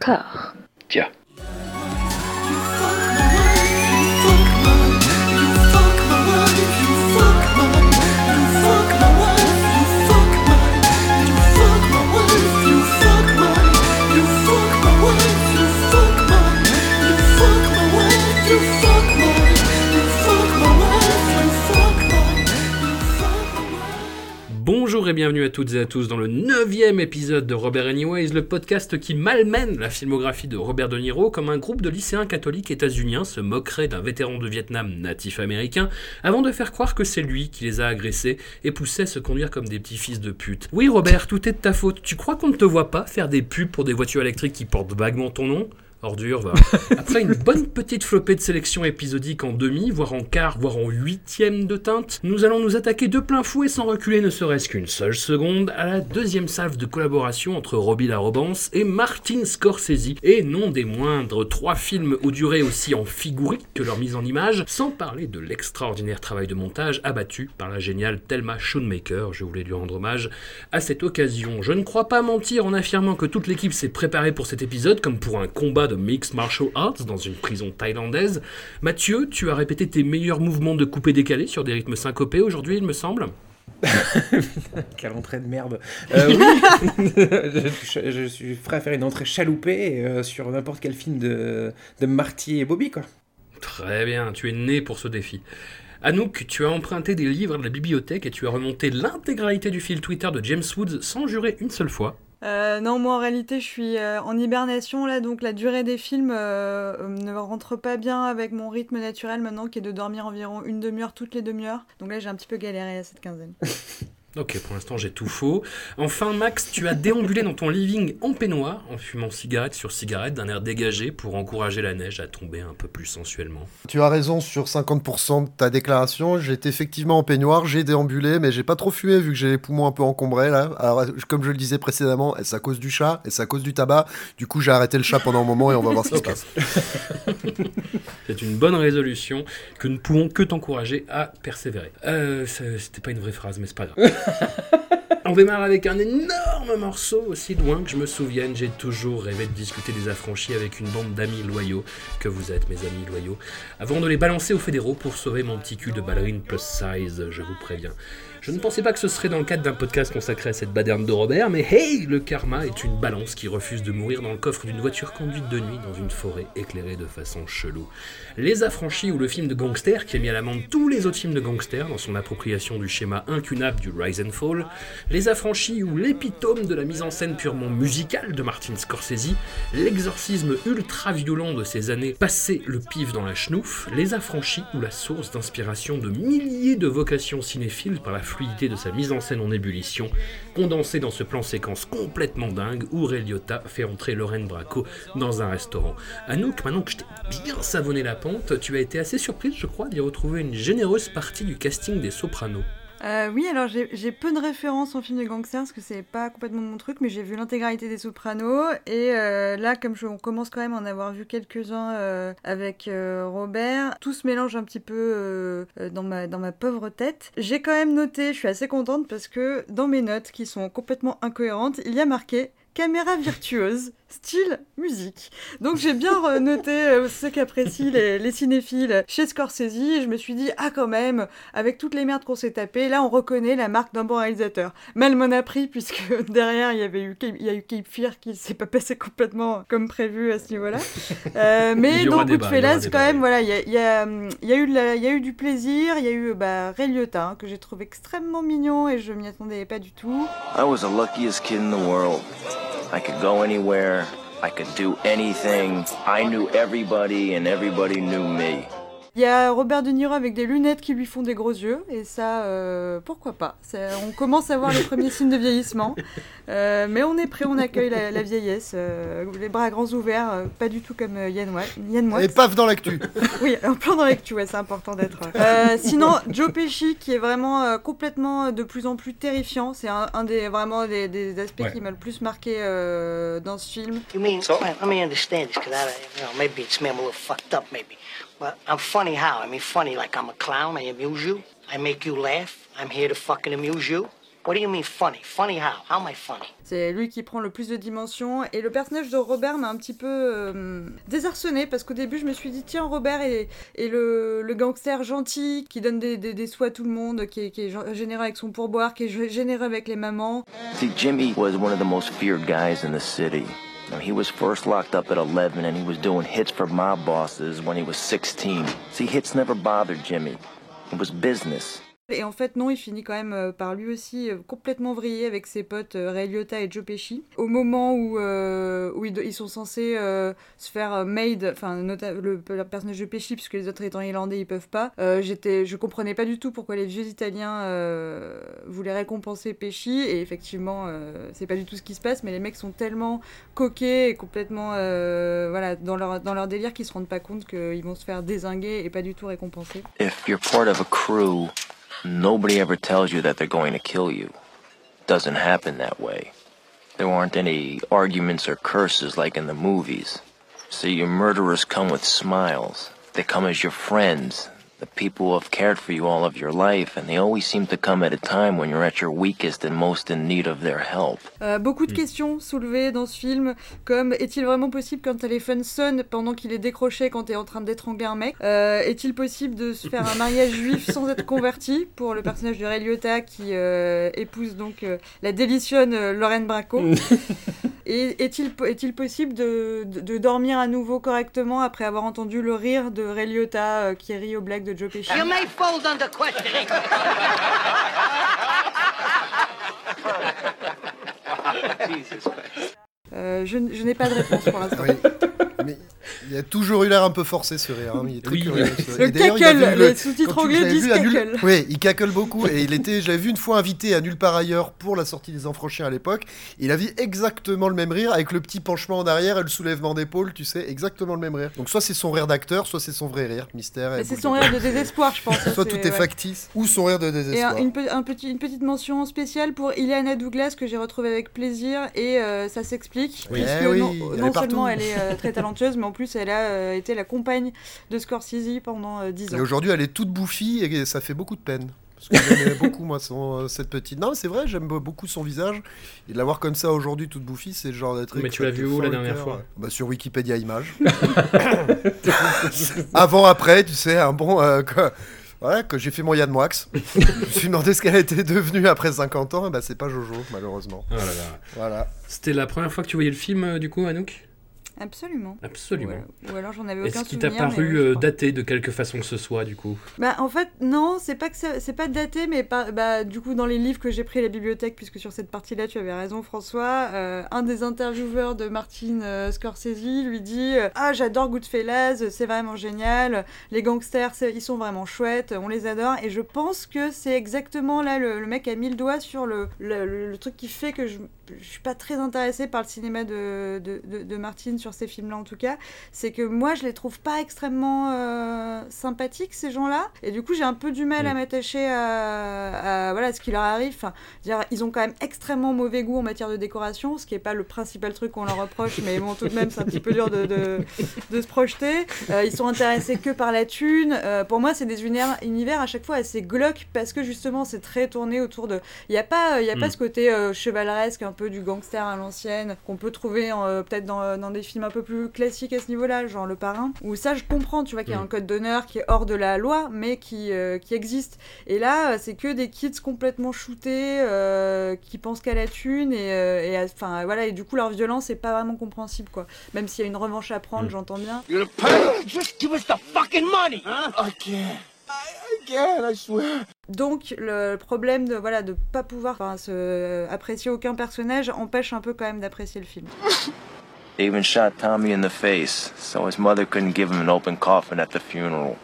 D'accord. Tiens. Bienvenue à toutes et à tous dans le neuvième épisode de Robert Anyways, le podcast qui malmène la filmographie de Robert De Niro comme un groupe de lycéens catholiques états-uniens se moquerait d'un vétéran de Vietnam natif américain avant de faire croire que c'est lui qui les a agressés et poussait à se conduire comme des petits fils de pute. Oui Robert, tout est de ta faute. Tu crois qu'on ne te voit pas faire des pubs pour des voitures électriques qui portent vaguement ton nom? Ordure, va. Après une bonne petite flopée de sélection épisodique en demi, voire en quart, voire en huitième de teinte, nous allons nous attaquer de plein fouet sans reculer ne serait-ce qu'une seule seconde à la deuxième salve de collaboration entre Robbie Larobance et Martin Scorsese, et non des moindres, trois films aux durées aussi en figurique que leur mise en image, sans parler de l'extraordinaire travail de montage abattu par la géniale Thelma Schoonmaker, je voulais lui rendre hommage à cette occasion. Je ne crois pas mentir en affirmant que toute l'équipe s'est préparée pour cet épisode comme pour un combat de mixed martial arts dans une prison thaïlandaise. Mathieu, tu as répété tes meilleurs mouvements de coupé décalé sur des rythmes syncopés aujourd'hui, il me semble. Quelle entrée de merde. Euh, oui, je, je suis prêt à faire une entrée chaloupée euh, sur n'importe quel film de, de Marty et Bobby, quoi. Très bien, tu es né pour ce défi. Anouk, tu as emprunté des livres de la bibliothèque et tu as remonté l'intégralité du fil Twitter de James Woods sans jurer une seule fois. Euh, non, moi en réalité je suis euh, en hibernation là, donc la durée des films euh, ne rentre pas bien avec mon rythme naturel maintenant qui est de dormir environ une demi-heure toutes les demi-heures. Donc là j'ai un petit peu galéré à cette quinzaine. Ok, pour l'instant j'ai tout faux. Enfin, Max, tu as déambulé dans ton living en peignoir, en fumant cigarette sur cigarette d'un air dégagé pour encourager la neige à tomber un peu plus sensuellement. Tu as raison sur 50% de ta déclaration. J'étais effectivement en peignoir, j'ai déambulé, mais j'ai pas trop fumé vu que j'ai les poumons un peu encombrés là. Alors, comme je le disais précédemment, c'est à cause du chat? Et c'est à cause du tabac? Du coup, j'ai arrêté le chat pendant un moment et on va voir ce qui se passe. C'est une bonne résolution que nous ne pouvons que t'encourager à persévérer. Euh, c'était pas une vraie phrase, mais c'est pas grave. On démarre avec un énorme morceau, aussi loin que je me souvienne, j'ai toujours rêvé de discuter des affranchis avec une bande d'amis loyaux, que vous êtes mes amis loyaux, avant de les balancer aux fédéraux pour sauver mon petit cul de ballerine plus size, je vous préviens. Je ne pensais pas que ce serait dans le cadre d'un podcast consacré à cette baderne de Robert, mais hey, le karma est une balance qui refuse de mourir dans le coffre d'une voiture conduite de nuit dans une forêt éclairée de façon chelou. Les Affranchis ou le film de gangster qui a mis à l'amende tous les autres films de gangster dans son appropriation du schéma incunable du Rise and Fall, Les Affranchis ou l'épitome de la mise en scène purement musicale de Martin Scorsese, l'exorcisme ultra violent de ces années passées le pif dans la schnouf, Les Affranchis ou la source d'inspiration de milliers de vocations cinéphiles par la fluidité de sa mise en scène en ébullition, condensée dans ce plan séquence complètement dingue où Ray fait entrer Lorraine Bracco dans un restaurant. Anouk, maintenant que je t'ai bien savonné la pente, tu as été assez surprise, je crois, d'y retrouver une généreuse partie du casting des Sopranos. Euh, oui, alors j'ai peu de références en film de gangsters parce que c'est pas complètement mon truc, mais j'ai vu l'intégralité des Sopranos et euh, là, comme je, on commence quand même à en avoir vu quelques-uns euh, avec Robert, tout se mélange un petit peu dans ma pauvre tête. J'ai quand même noté, je suis assez contente parce que dans mes notes qui sont complètement incohérentes, il y a marqué caméra virtuose, style musique. Donc j'ai bien noté euh, ce qu'apprécient les, les cinéphiles chez Scorsese et je me suis dit, ah quand même, avec toutes les merdes qu'on s'est tapées, là on reconnaît la marque d'un bon réalisateur. Mal m'en a pris puisque derrière il y avait eu Cape, il y a eu Cape Fear qui s'est pas passé complètement comme prévu à ce niveau-là. Euh, mais dans Goodfellas quand même, voilà, il y a, il y a, il y a eu de la- il y a eu du plaisir, il y a eu bah, Ray Liotta hein, que j'ai trouvé extrêmement mignon et je m'y attendais pas du tout. I was the luckiest kid in the world. I could go anywhere. I could do anything. I knew everybody and everybody knew me. Il y a Robert De Niro avec des lunettes qui lui font des gros yeux, et ça, euh, pourquoi pas Ça- On commence à voir les premiers signes de vieillissement, Euh, mais on est prêt, on accueille la, la vieillesse, euh, les bras grands ouverts, euh, pas du tout comme euh, Yann Wa- Yann. Et paf dans l'actu. Oui, en plein dans l'actu, ouais, c'est important d'être. Euh, sinon, Joe Pesci, qui est vraiment euh, complètement de plus en plus terrifiant, c'est un, un des vraiment des, des aspects Ouais. qui m'a le plus marqué euh, dans ce film. You mean, let me understand this, because I, you know, maybe it's me, I'm a little fucked up, maybe. But I'm funny how? I mean, funny like I'm a clown, I amuse you, I make you laugh, I'm here to fucking amuse you. What do you mean funny? Funny how? How am I funny? C'est lui qui prend le plus de dimensions. Et le personnage de Robert m'a un petit peu euh, désarçonné parce qu'au début, je me suis dit, tiens, Robert est, est le, le gangster gentil qui donne des, des, des sous à tout le monde, qui est, qui est généreux avec son pourboire, qui est gé- généreux avec les mamans. See, Jimmy was one of the most feared guys in the city. He was first locked up at 11 and he was doing hits for mob bosses when he was 16. See, hits never bothered Jimmy. It was business. Et en fait, non, il finit quand même euh, par lui aussi euh, complètement vriller avec ses potes euh, Ray Liotta et Joe Pesci. Au moment où, où ils, sont censés se faire maid, enfin le, personnage de Pesci, puisque les autres étant irlandais, ils peuvent pas. Euh, j'étais, je comprenais pas du tout pourquoi les vieux Italiens voulaient récompenser Pesci. Et effectivement, c'est pas du tout ce qui se passe. Mais les mecs sont tellement coquets et complètement voilà dans leur dans leur délire qu'ils se rendent pas compte qu'ils vont se faire désinguer et pas du tout récompensés. If you're part of a crew, nobody ever tells you that they're going to kill you. Doesn't happen that way. There aren't any arguments or curses like in the movies. See, your murderers come with smiles. They come as your friends, the people who have cared for you all of your life, and they always seem to come at a time when you're at your weakest and most in need of their help. Euh, beaucoup de questions soulevées dans ce film, comme est-il vraiment possible qu'un téléphone sonne pendant qu'il est décroché quand t'es en train d'étrangler un mec? Euh, Est-il possible de se faire un mariage juif sans être converti? Pour le personnage de Ray Liotta qui euh, épouse donc euh, la délicieuse euh, Lorraine Bracco. Et est-il est-il possible de, de, de dormir à nouveau correctement après avoir entendu le rire de Ray Liotta euh, qui rit aux blagues de Joe Pesci You may fold under questioning. Euh, Je, n'ai pas de réponse pour l'instant. Oui. Mais il a toujours eu l'air un peu forcé ce rire. hein. Il est très Oui. curieux, ce- Le Et a cackle, vu le- les sous-titres anglais disent vu cackle. Oui, il cackle beaucoup. Et il était, j'avais vu une fois invité à Nulle part ailleurs pour la sortie des Enfranchis à l'époque. Il avait exactement le même rire avec le petit penchement en arrière et le soulèvement d'épaule, tu sais, exactement le même rire. Donc soit c'est son rire d'acteur, soit c'est son vrai rire, mystère. et Mais c'est son rire de désespoir, je pense. Soit tout est ouais. factice, ou son rire de Et désespoir. un- une, pe- un petit, une petite mention spéciale pour Ileana Douglas que j'ai retrouvée avec plaisir et euh, ça s'explique Oui. puisque Eh oui, non, seulement elle est euh, très talentueuse mais en plus elle a euh, été la compagne de Scorsese pendant euh, 10 Et ans. aujourd'hui, elle est toute bouffie et ça fait beaucoup de peine. Parce que j'aimais beaucoup, moi, son, euh, cette petite. Non, c'est vrai, j'aime beaucoup son visage. Et de l'avoir comme ça aujourd'hui, toute bouffie, c'est le genre d'être. Mais tu l'as vu où la dernière fois bah, Sur Wikipédia Images. Avant, après, tu sais, un bon. euh, que- Voilà, que j'ai fait mon Yann Moix. je me suis demandé ce qu'elle était devenue après 50 ans. Et bah, c'est pas Jojo, malheureusement. Oh là là. Voilà. C'était la première fois que tu voyais le film, euh, du coup, Anouk? Absolument. Absolument. Ou alors j'en avais aucun Est-ce qu'il t'a paru euh, crois. daté de quelque façon que ce soit, du coup? Bah en fait non, c'est pas que c'est pas daté, mais pas, bah du coup dans les livres que j'ai pris à la bibliothèque, puisque sur cette partie-là tu avais raison François, euh, un des intervieweurs de Martin euh, Scorsese lui dit euh, ah j'adore Goodfellas, c'est vraiment génial, les gangsters ils sont vraiment chouettes, on les adore, et je pense que c'est exactement là le, le mec a mis le doigt sur le- le truc qui fait que je, je suis pas très intéressée par le cinéma de, de, de, de Martin sur ces films-là en tout cas. C'est que moi je les trouve pas extrêmement euh, sympathiques ces gens-là. Et du coup j'ai un peu du mal à Mm. m'attacher à, à, voilà ce qui leur arrive. Enfin, dire, ils ont quand même extrêmement mauvais goût en matière de décoration ce qui est pas le principal truc qu'on leur reproche mais bon tout de même c'est un petit peu dur de, de, se projeter. Euh, ils sont intéressés que par la thune. Euh, pour moi c'est des univers, univers à chaque fois assez glauques parce que justement c'est très tourné autour de il y a pas il y a Mm. pas ce côté euh, chevaleresque un peu du gangster à l'ancienne qu'on peut trouver euh, peut-être dans, dans des films un peu plus classiques à ce niveau-là genre Le Parrain où ça je comprends tu vois qu'il y a Mm. un code d'honneur qui est hors de la loi mais qui euh, qui existe et là euh, c'est que des kids complètement shootés euh, qui pensent qu'à la thune et euh, et à- enfin voilà et du coup leur violence est pas vraiment compréhensible quoi même s'il y a une revanche à prendre Mm. j'entends bien Just give us the fucking money, huh? I can't. I, I can't, I swear. Donc le problème de voilà de pas pouvoir enfin, se apprécier aucun personnage empêche un peu quand même d'apprécier le film. They even shot Tommy in the face, so his mother couldn't give him an open coffin at the funeral.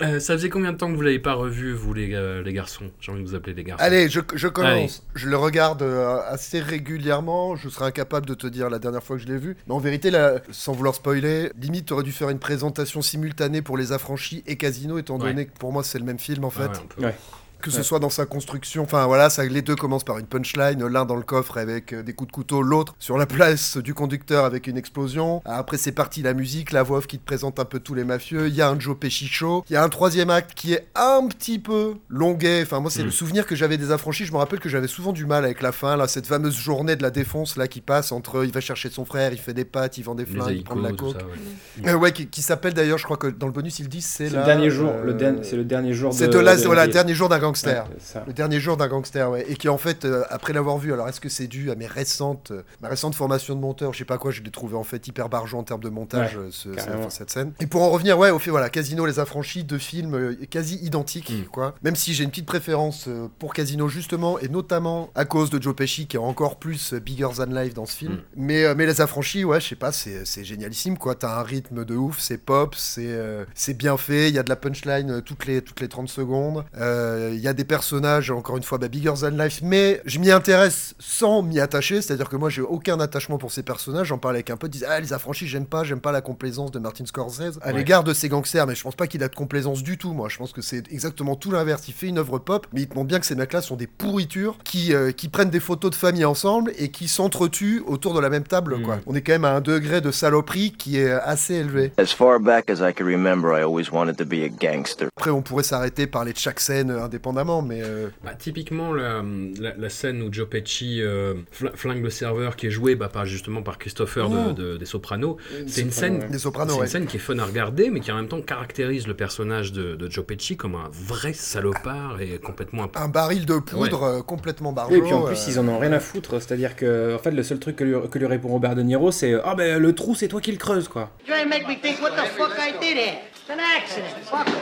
Euh, Ça faisait combien de temps que vous l'avez pas revu, vous, les, euh, les garçons? J'ai envie de vous appeler les garçons. Allez, je, je commence. Allez. Je le regarde euh, assez régulièrement. Je serais incapable de te dire la dernière fois que je l'ai vu. Mais en vérité, là, sans vouloir spoiler, limite, tu aurais dû faire une présentation simultanée pour Les Affranchis et Casino, étant Ouais. donné que pour moi, c'est le même film en fait. Ah Ouais. Que ce Ouais. soit dans sa construction, enfin voilà, ça, les deux commencent par une punchline, l'un dans le coffre avec euh, des coups de couteau, l'autre sur la place du conducteur avec une explosion. Après c'est parti la musique, la voix off qui te présente un peu tous les mafieux, il y a un Joe Pesci show, il y a un troisième acte qui est un petit peu longuet, enfin moi c'est Mm. le souvenir que j'avais des affranchis, je me rappelle que j'avais souvent du mal avec la fin, là, cette fameuse journée de la défonce là qui passe entre il va chercher son frère, il fait des pâtes, il vend des flingues, il prend de la coke. ça, ouais. Euh, ouais, qui, qui s'appelle d'ailleurs, je crois que dans le bonus ils disent c'est la- le dernier jour. euh, le C'est le dernier jour. C'est de, de, la, de voilà, dernier jour d'un gangster. Ouais. Le dernier jour d'un gangster, ouais. Et qui, en fait, euh, après l'avoir vu, alors est-ce que c'est dû à mes récentes, euh, ma récente formation de monteur, je sais pas quoi, je l'ai trouvé en fait hyper barjot en termes de montage, Ouais, euh, ce- carrément. enfin, cette scène. Et pour en revenir, ouais, au fait, voilà, Casino, Les Affranchis, deux films euh, quasi identiques, Mm. quoi. Même si j'ai une petite préférence pour Casino, justement, et notamment à cause de Joe Pesci, qui est encore plus bigger than life dans ce film. Mm. Mais, mais Les Affranchis, ouais, je sais pas, c'est génialissime, quoi. T'as un rythme de ouf, c'est pop, c'est bien fait, il y a de la punchline toutes les, toutes les 30 secondes. Euh, Il y a des personnages, encore une fois, bah, bigger than life, mais je m'y intéresse sans m'y attacher, c'est-à-dire que moi, j'ai aucun attachement pour ces personnages. J'en parlais avec un pote, disait Ah, les affranchis, j'aime pas, j'aime pas la complaisance de Martin Scorsese à Ouais. l'égard de ces gangsters, mais je pense pas qu'il a de complaisance du tout, moi. Je pense que c'est exactement tout l'inverse. Il fait une œuvre pop, mais il te montre bien que ces mecs-là sont des pourritures qui, euh, qui prennent des photos de famille ensemble et qui s'entretuent autour de la même table, Mm. quoi. On est quand même à un degré de saloperie qui est assez élevé. As far back as I can remember, I always wanted to be a gangster. Après, on pourrait s'arrêter, parler de chaque scène euh, indépendamment, mais. euh, Bah, typiquement, la, la- la scène où Joe Pesci euh, fl- flingue le serveur qui est joué bah, par, justement par Christopher de- Oh. de- des Sopranos, c'est une scène ouais. Des Sopranos, C'est ouais. une scène qui est fun à regarder, mais qui en même temps caractérise le personnage de, de Joe Pesci comme un vrai salopard et complètement Un baril de poudre euh, complètement barjot. Oui, et puis en plus, euh, ils en ont rien à foutre. C'est-à-dire que, en fait, le seul truc que lui, que lui répond Robert De Niro, c'est Ah, ben le trou, c'est toi qui le creuses, quoi. Trying to make me think what the fuck I did here. It's an accident. Fuck it.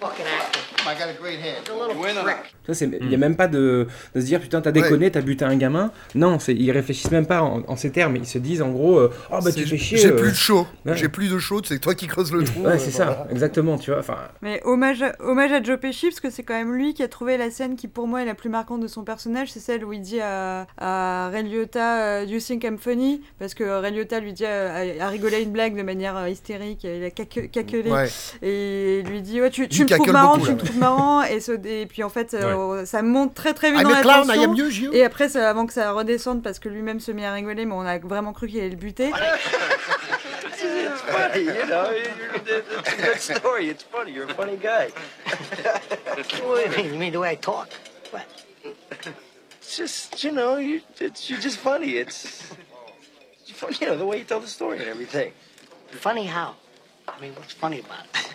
Fucking accident. Trick. Ça, c'est, il y a même pas de, de se dire putain, t'as déconné, t'as buté un gamin. Non, c'est, ils réfléchissent même pas en, en ces termes. Ils se disent en gros, euh, oh bah c'est- tu fais chier. J'ai euh. plus de chaud. ouais. J'ai plus de chaud, c'est toi qui creuses le trou. Ouais, euh, c'est voilà. ça, exactement, tu vois. Enfin, Mais hommage à, hommage à Joe Pesci, parce que c'est quand même lui qui a trouvé la scène qui pour moi est la plus marquante de son personnage, c'est celle où il dit à, à Ray Liotta euh, Do you think I'm funny? Parce que Ray Liotta lui dit rigolé à une blague de manière euh, hystérique, il a caque- caquelé, Ouais. et il lui dit ouais, tu, tu me trouves marrant, beaucoup, tu me marrant, et, ce- et puis en fait euh, ça monte très très vite I'm dans la clown, I tension. am you, you. Et après, ça, avant que ça redescende, parce que lui-même se met à rigoler, mais on a vraiment cru qu'il allait le buter. It's funny, you know. It's a good story. It's funny. You're a funny guy. What do you mean? You mean the way I talk? What? It's just, you know, you, it's, you're just funny. It's, it's funny, you know, the way you tell the story and everything. Funny how? I mean, what's funny about it?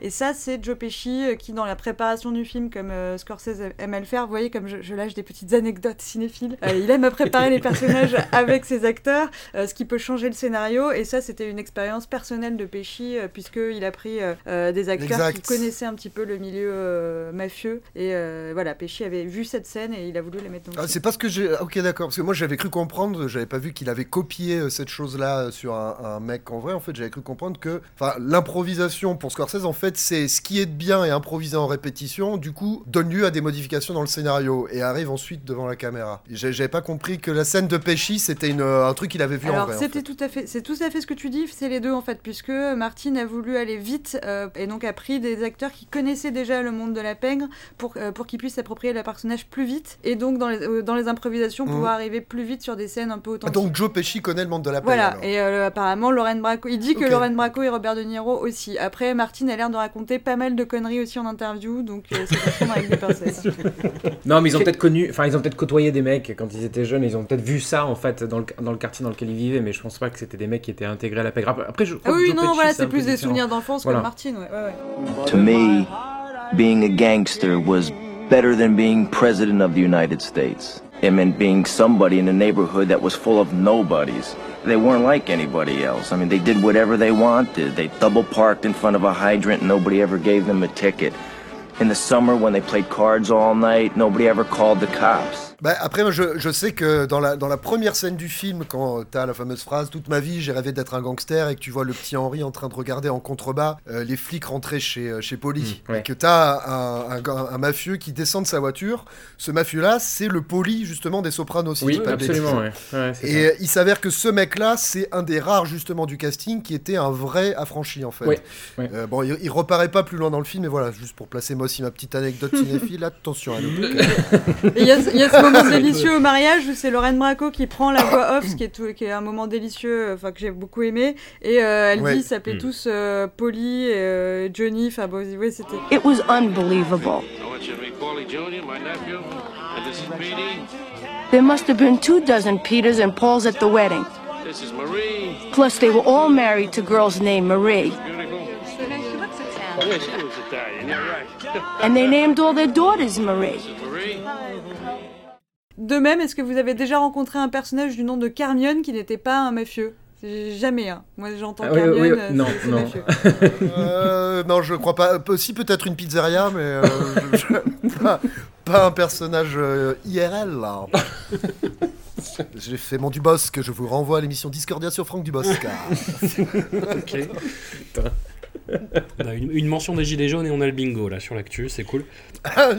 Et ça, c'est Joe Pesci euh, qui, dans la préparation du film, comme euh, Scorsese aime à le faire, vous voyez comme je, je lâche des petites anecdotes cinéphiles, euh, il aime à préparer les personnages avec ses acteurs, euh, ce qui peut changer le scénario. Et ça, c'était une expérience personnelle de Pesci, puisqu'il a pris des acteurs Exact. qui connaissaient un petit peu le milieu mafieux. Et voilà, Pesci avait vu cette scène et il a voulu la mettre dans le Ah, film. c'est parce que j'ai. ah, Ok, d'accord. Parce que moi, j'avais cru comprendre, j'avais pas vu qu'il avait copié cette chose-là sur un, un mec en vrai. En fait, j'avais cru comprendre que. Enfin, l'improvisation pour Scorsese, en fait, c'est ce qui est de bien et improvisé en répétition, du coup, donne lieu à des modifications dans le scénario et arrive ensuite devant la caméra. J'avais pas compris que la scène de Pesci, c'était euh, un truc qu'il avait vu en Alors vrai. en c'était fait. tout à fait, c'est tout à fait ce que tu dis, c'est les deux en fait, puisque Martin a voulu aller vite euh, et donc a pris des acteurs qui connaissaient déjà le monde de la pègre pour euh, pour qu'ils puissent s'approprier le personnage plus vite et donc dans les euh, dans les improvisations pouvoir arriver plus vite sur des scènes un peu Ah, authentiques. donc Joe Pesci connaît le monde de la paix. voilà, alors. et apparemment Lauren Bracco, il dit que. Lauren Bracco et Robert De Niro aussi. Après, Martin a l'air de raconter pas mal de conneries aussi en interview, donc euh, c'est à prendre avec des pincettes. non, mais ils ont peut-être connu, enfin, ils ont peut-être côtoyé des mecs quand ils étaient jeunes. Ils ont peut-être vu ça en fait dans le, dans le quartier dans lequel ils vivaient, mais je pense pas que c'était des mecs qui étaient intégrés à la pègre. Après, je Ah crois que oui, Joe non, Pesci, voilà, c'est plus des différent. souvenirs d'enfance Voilà. comme Martin, ouais. ouais, ouais. To me, being a gangster was better than being president of the United States. It meant being somebody in a neighborhood that was full of nobodies. They weren't like anybody else. I mean, they did whatever they wanted. They double parked in front of a hydrant and nobody ever gave them a ticket. In the summer, when they played cards all night, nobody ever called the cops. Bah, après, moi, je, je sais que dans la, dans la première scène du film, quand tu as la fameuse phrase Toute ma vie, j'ai rêvé d'être un gangster, et que tu vois le petit Henri en train de regarder en contrebas euh, les flics rentrer chez, euh, chez Polly, Mmh, ouais. et que tu as un, un, gars- un mafieux qui descend de sa voiture, ce mafieux-là, c'est le Polly justement des Sopranos. si Oui, absolument. Ouais. Ouais, Et ça. euh, il s'avère que ce mec-là, c'est un des rares justement du casting qui était un vrai affranchi en fait. Ouais, ouais. Euh, bon, il, il reparaît pas plus loin dans le film, mais voilà, juste pour placer aussi ma petite anecdote cinéphile. Attention à nous. Et il y, a il y a ce moment délicieux au mariage où c'est Lorraine Bracco qui prend la voix off, ce qui est, tout- qui est un moment délicieux, enfin que j'ai beaucoup aimé. Et euh, elle Ouais. dit, ils s'appelaient Mm. tous euh, Polly et euh, Johnny. Enfin bon, ouais, c'était. It was unbelievable. There must have been two dozen Peters and Pauls at the wedding. This is Marie. Plus, they were all married to girls named Marie. And they named all their daughters Marie. De même, est-ce que vous avez déjà rencontré un personnage du nom de Carmion qui n'était pas un mafieux? Jamais, hein. Moi j'entends Ah oui, Carmion, oui, oui. euh, Non, non. mafieux. Euh, non, je crois pas. Si, peut-être une pizzeria, mais euh, je- pas, pas un personnage IRL, là. J'ai fait mon Dubosc, je vous renvoie à l'émission Discordia sur Franck Dubosc. Ok. On a une, une mention des gilets jaunes et on a le bingo là sur l'actu, c'est cool. Euh,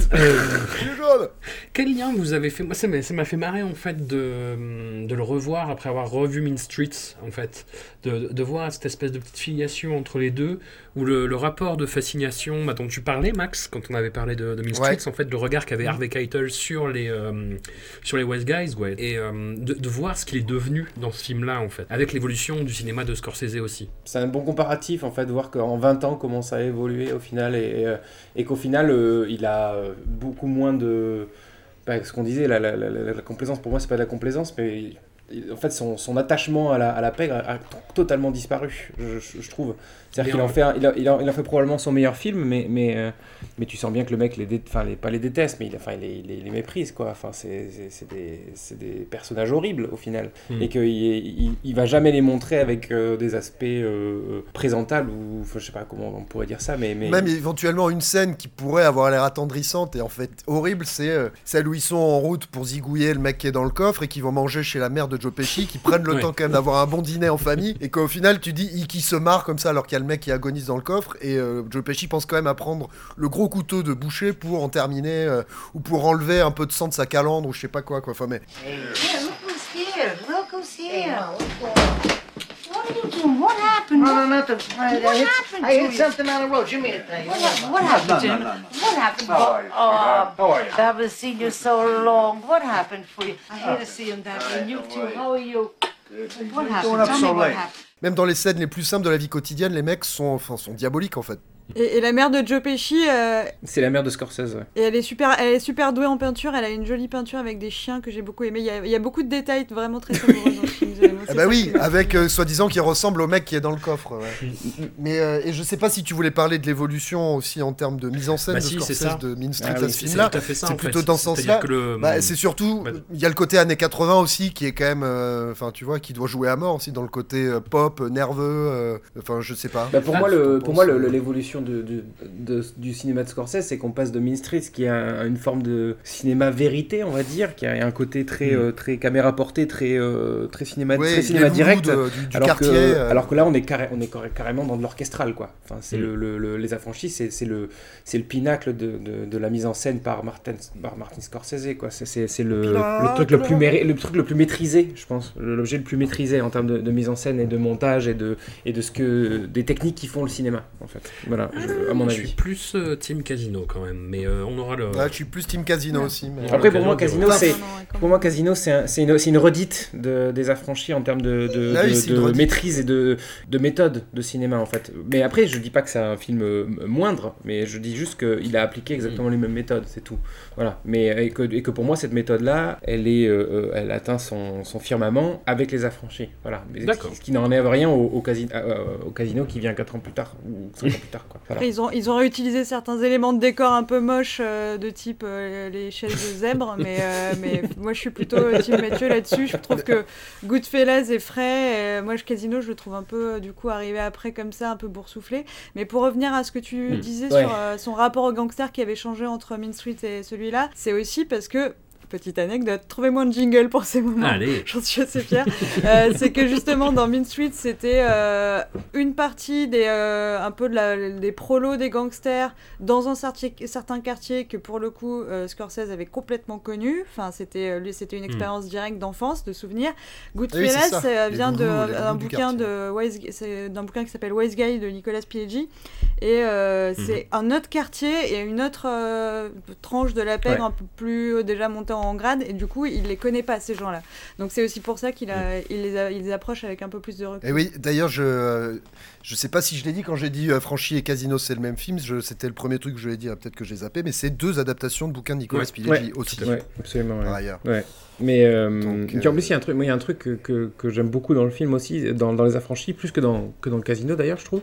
Gilet jaune Quel lien vous avez fait Moi, ça m'a ça m'a fait marrer en fait de, de le revoir après avoir revu Mean Streets en fait, de, de voir cette espèce de petite filiation entre les deux, où le, le rapport de fascination bah, dont tu parlais, Max, quand on avait parlé de, de Mean Ouais. Streets, en fait, le regard qu'avait Harvey Keitel sur les euh, sur les West Guys, ouais, et euh, de, de voir ce qu'il est devenu dans ce film-là en fait, avec l'évolution du cinéma de Scorsese aussi. C'est un bon comparatif en fait de voir qu'en 20 ans comment ça a au final et, euh, qu'au final euh, il a euh, beaucoup moins de bah, ce qu'on disait la, la, la, la- la complaisance pour moi c'est pas de la complaisance mais en fait son, attachement à la, pègre a, totalement disparu je trouve c'est à dire Mais qu'il en fait il, a, il, a, il en fait probablement son meilleur film mais mais euh, mais tu sens bien que le mec les dé- enfin les, pas les déteste mais il enfin il les, il les- les méprise quoi enfin c'est des, c'est des personnages horribles au final Hmm. et qu'il il, il va jamais les montrer avec euh, des aspects euh, présentables ou je sais pas comment on pourrait dire ça mais, mais... Même éventuellement une scène qui pourrait avoir l'air attendrissante et en fait horrible, c'est euh, celle où ils sont en route pour zigouiller le mec qui est dans le coffre et qui vont manger chez la mère de Joe Pesci, qui prennent le Ouais. temps quand même d'avoir un bon dîner en famille et qu'au final tu dis il qui se marre comme ça alors qu'il y a le mec qui agonise dans le coffre et euh, Joe Pesci pense quand même à prendre le gros couteau de boucher pour en terminer euh, ou pour enlever un peu de sang de sa calandre ou je sais pas quoi quoi. Enfin mais Yeah, look who's here. Look who's here. What are you doing? What happened? No, no, nothing. I, What I hit, happened I to hit you? something on the road. Jimmy, I tell you. What, hap- what happened, Jim? What happened? How are you, Oh, sweetheart? How are you? I haven't seen you so long. What happened for you? I hate to see him that way. And you too. How are you? What Doing happened? up Tell so me what late. happened. Même dans les scènes les plus simples de la vie quotidienne, les mecs sont enfin sont diaboliques en fait. Et, et la mère de Joe Pesci, euh, c'est la mère de Scorsese ouais. et elle est super, elle est super douée en peinture. Elle a une jolie peinture avec des chiens que j'ai beaucoup aimé. Il y a, il y a beaucoup de détails vraiment très savoureux dans film. Ah bah oui, avec euh, soi-disant qui ressemble au mec qui est dans le coffre. ouais. Mais euh, et je sais pas si tu voulais parler de l'évolution aussi en termes de mise en scène Bah de si, c'est Scorsese ça. de Mean Street Ah à oui, ce C'est fait. plutôt dans ce sens-là. que le- Bah, c'est surtout, Bah- il y a le côté années 80 aussi qui est quand même, euh, enfin tu vois, qui doit jouer à mort aussi dans le côté euh, pop, euh, nerveux. euh, Enfin, je sais pas. Bah, pour Ah, moi, le, pour moi pense, de, de- de- du cinéma de Scorsese, c'est qu'on passe de Mean Streets, qui est un- une forme de cinéma vérité, on va dire, qui a un côté très, Mm. euh, très caméra portée, très, euh, très cinéma, Ouais, très cinéma direct. du, du alors, quartier. que, euh, alors que là, on est, carré- on est carré- carrément dans de l'orchestral, quoi. Enfin, c'est Mm. le, le- le- les affranchis, c'est le, c'est le pinacle de, la mise en scène par Martin, par Martin Scorsese, quoi. C'est- le, truc le plus le truc le plus maîtrisé, je pense, l'objet le plus maîtrisé en termes de, de mise en scène et de montage et de et de ce que des techniques qui font le cinéma, en fait. Voilà, je- à mon Je suis avis. plus euh, Team Casino quand même, mais euh, on aura le. ouais, je suis plus Team Casino aussi. mais- Après, pour moi, Casino, c'est pour moi, Casino, c'est un- c'est une, redite de, des affranchis en termes de, de, Ah oui, de- maîtrise et de, de méthode de cinéma, en fait. Mais après, je dis pas que c'est un film euh, moindre, mais je dis juste qu'il a appliqué exactement les mêmes méthodes, c'est tout. Voilà. Mais, et, que, et que pour moi, cette méthode-là, elle, est, euh, euh, elle atteint son, son firmament avec les affranchis. Voilà. Mais D'accord. Ce qui n'enlève rien au, au, casi- euh, au Casino qui vient 4 ans plus tard, ou 5 ans plus tard. Quoi. Voilà. Après, ils ont, ils ont réutilisé certains éléments de décor un peu moches, euh, de type euh, les chaises de zèbre, mais, euh, mais moi je suis plutôt Team Mathieu là-dessus. Je trouve que Goodfellas est frais, et moi je Casino je le trouve un peu du coup arrivé après comme ça, un peu boursouflé. Mais pour revenir à ce que tu Mm. disais Ouais. sur euh, son rapport au gangster qui avait changé entre Mean Street et celui-là, c'est aussi parce que petite anecdote, trouvez-moi un jingle pour ces moments. Allez. J'en suis assez fière. Euh, c'est que justement dans Mean Street, c'était euh, une partie des euh, un peu de la, des prolos des gangsters dans un certi- certain quartier que pour le coup euh, Scorsese avait complètement connu. Enfin, c'était lui, c'était une expérience directe d'enfance, de souvenirs. Goodfellas Hmm. euh, Les vient de gourous, les un gourous du bouquin de d'un bouquin qui s'appelle Wise Guy de Nicolas Pileggi et euh, c'est un autre quartier et une autre euh, tranche de la pègre Ouais. un peu plus déjà montée en grade et du coup il les connaît pas ces gens-là. Donc c'est aussi pour ça qu'il a, il les, a- il les approche avec un peu plus de recul. Et oui, d'ailleurs, je euh, je sais pas si je l'ai dit quand j'ai dit euh, Franchi et Casino, c'est le même film. je- C'était le premier truc que je voulais dire. Peut-être que j'ai zappé, mais c'est deux adaptations de bouquins de Nicolas Ouais. Pileggi aussi. Ouais, absolument. Par ailleurs. Ouais. Mais euh, Donc, en euh, plus, il y a un truc, moi, il y a un truc que, que, que j'aime beaucoup dans le film aussi, dans, dans Les Affranchis, plus que dans, que dans le casino d'ailleurs, je trouve,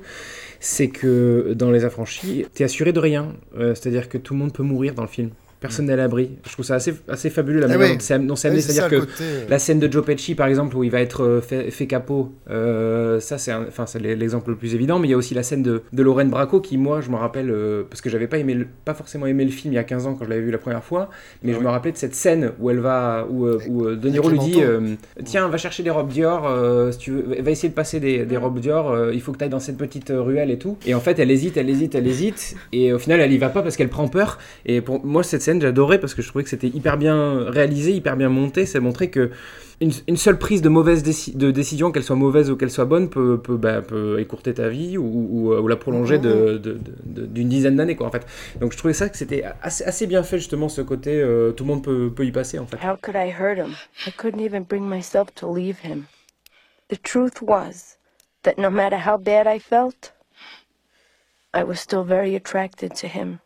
c'est que dans Les Affranchis, t'es assuré de rien. Euh, C'est-à-dire que tout le monde peut mourir dans le film. Personne n'est à l'abri. Je trouve ça assez, assez fabuleux la Ah manière c'est Ah amené. C'est-à-dire que côté, euh, la scène de Joe Pesci, par exemple, où il va être euh, fait, fait capot, euh, ça c'est enfin, c'est l'exemple le plus évident, mais il y a aussi la scène de, de Lorraine Bracco qui, moi, je me rappelle, euh, parce que j'avais pas, aimé le- pas forcément aimé le film il y a 15 ans quand je l'avais vu la première fois, mais je me rappelais de cette scène où elle va, où, euh, où euh, De Niro lui dit euh, Tiens, va chercher des robes Dior, euh, si tu veux, va essayer de passer des, des robes Dior, euh, il faut que tu ailles dans cette petite ruelle et tout. Et en fait, elle hésite, elle hésite, elle hésite, et au final, elle y va pas parce qu'elle prend peur. Et pour moi, cette scène, j'adorais parce que je trouvais que c'était hyper bien réalisé, hyper bien monté. Ça montrait que une, une seule prise de mauvaise déci- de décision, qu'elle soit mauvaise ou qu'elle soit bonne, peut, peut, bah, peut écourter ta vie ou, ou, ou la prolonger de- de- d'une dizaine d'années, quoi, en fait. Donc je trouvais ça que c'était assez, assez bien fait, justement, ce côté, euh, tout le monde peut, peut y passer, en fait. How could I hurt him? I couldn't even bring myself to leave him. The truth was that no matter how bad I felt, I was still very attracted to him.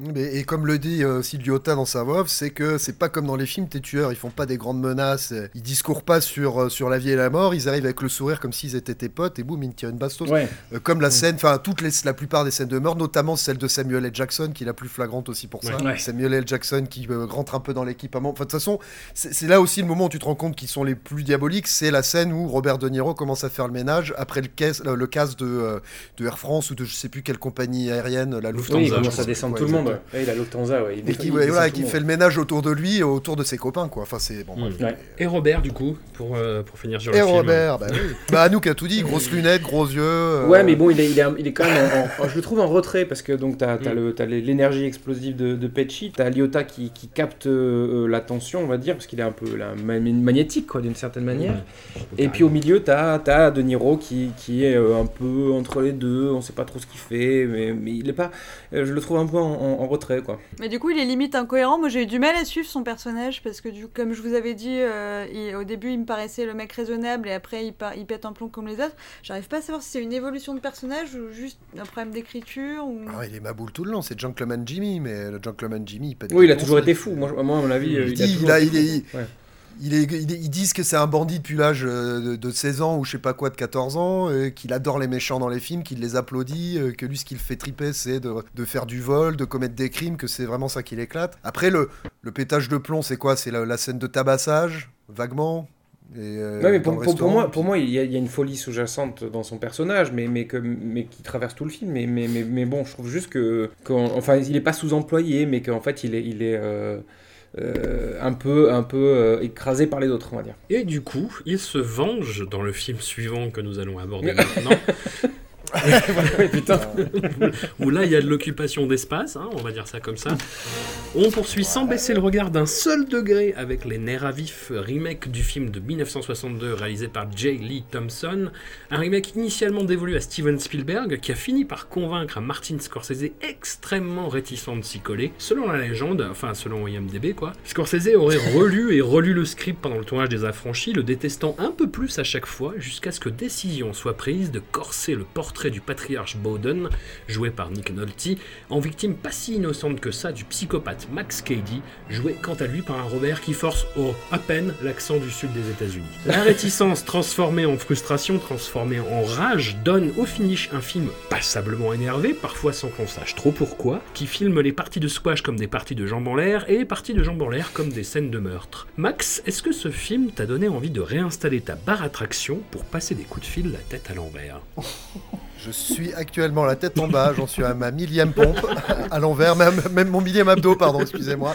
Mais- et comme le dit euh, dans sa voix, c'est que c'est pas comme dans les films, tes tueurs, ils font pas des grandes menaces, euh, ils discourent pas sur, euh, sur la vie et la mort, ils arrivent avec le sourire comme s'ils étaient tes potes et boum, ils te tirent une bastos. Ouais. Euh, comme la scène, enfin toutes les, la plupart des scènes de meurtre, notamment celle de Samuel L. Jackson, qui est la plus flagrante aussi pour ça. Ouais. Ouais. Samuel L. Jackson qui euh, rentre un peu dans l'équipement. Enfin, de toute façon, c'est là aussi le moment où tu te rends compte qu'ils sont les plus diaboliques, c'est la scène où Robert De Niro commence à faire le ménage après le, caisse, le, le casse de, euh, de Air France ou de je sais plus quelle compagnie aérienne, la Lufthansa. Oui, il commence à descendre quoi, tout le monde. Ouais, il a Lufthansa, ouais. Il Et qui, voilà, fait le ménage autour de lui et autour de ses copains, quoi. Enfin, c'est bon. bref. Ouais. Et Robert, du coup, pour, euh, pour finir sur Et le film. Robert, bah oui. bah Anouk a tout dit, grosses lunettes, gros yeux. euh, Ouais, mais bon, il est, il est, il est quand même. en- en- je le trouve en retrait parce que donc t'as as Mm. le- t'as les- l'énergie explosive de, de t'as Lyotta qui, qui capte euh, l'attention, on va dire, parce qu'il est un peu là, ma- magnétique, quoi, d'une certaine manière. Et puis au milieu, t'as as De Niro qui, qui est euh, un peu entre les deux, on sait pas trop ce qu'il fait, mais, mais il est pas. euh, je le trouve un peu en, en- en retrait, quoi. Mais du coup, il est limite incohérent. Moi, j'ai eu du mal à suivre son personnage parce que, du, comme je vous avais dit, euh, il- au début, il me paraissait le mec raisonnable et après, il, par- il pète un plomb comme les autres. J'arrive pas à savoir si c'est une évolution de personnage ou juste un problème d'écriture. Ou... Ah, il est maboule tout le long, c'est Gentleman Jimmy, mais le Gentleman Jimmy, il pète Oui, il a toujours été fou. Moi, à mon avis, euh, Il il, dit, a il toujours a- été il est-. Ouais. Il est, il est- ils disent que c'est un bandit depuis l'âge euh, de, de 16 ans ou je sais pas quoi, de 14 ans, euh, qu'il adore les méchants dans les films, qu'il les applaudit, euh, que lui ce qui le fait triper c'est de, de faire du vol, de commettre des crimes, que c'est vraiment ça qui l'éclate. Après le, le pétage de plomb c'est quoi? C'est la, la scène de tabassage, vaguement? Euh, Ouais, mais pour, moi, pour moi, il y, a, il y a une folie sous-jacente dans son personnage, mais, mais, que, mais qui traverse tout le film. Mais, mais, mais, mais bon, je trouve juste que, enfin, il n'est pas sous-employé, mais qu'en fait, il est, il est euh, un peu, un peu euh, écrasé par les autres, on va dire. Et du coup, il se venge dans le film suivant que nous allons aborder maintenant. Où là il y a de l'occupation d'espace, hein, on va dire ça comme ça. On poursuit sans baisser le regard d'un seul degré avec Les Nerfs à vif, remake du film de 1962 réalisé par J. Lee Thompson, un remake initialement dévolu à Steven Spielberg qui a fini par convaincre un Martin Scorsese extrêmement réticent de s'y coller. Selon la légende, enfin selon IMDb quoi, Scorsese aurait relu et relu le script pendant le tournage des Affranchis, le détestant un peu plus à chaque fois jusqu'à ce que décision soit prise de corser le portrait du patriarche Bowden, joué par Nick Nolte, en victime pas si innocente que ça du psychopathe Max Cady, joué quant à lui par un Robert qui force, oh, à peine l'accent du sud des États-Unis. La réticence transformée en frustration, transformée en rage, donne au finish un film passablement énervé, parfois sans qu'on sache trop pourquoi, qui filme les parties de squash comme des parties de jambes en l'air et les parties de jambes en l'air comme des scènes de meurtre. Max, est-ce que ce film t'a donné envie de réinstaller ta barre à traction pour passer des coups de fil la tête à l'envers? Je suis actuellement la tête en bas, j'en suis à ma millième pompe, à l'envers, même, mon millième abdo, pardon, excusez-moi.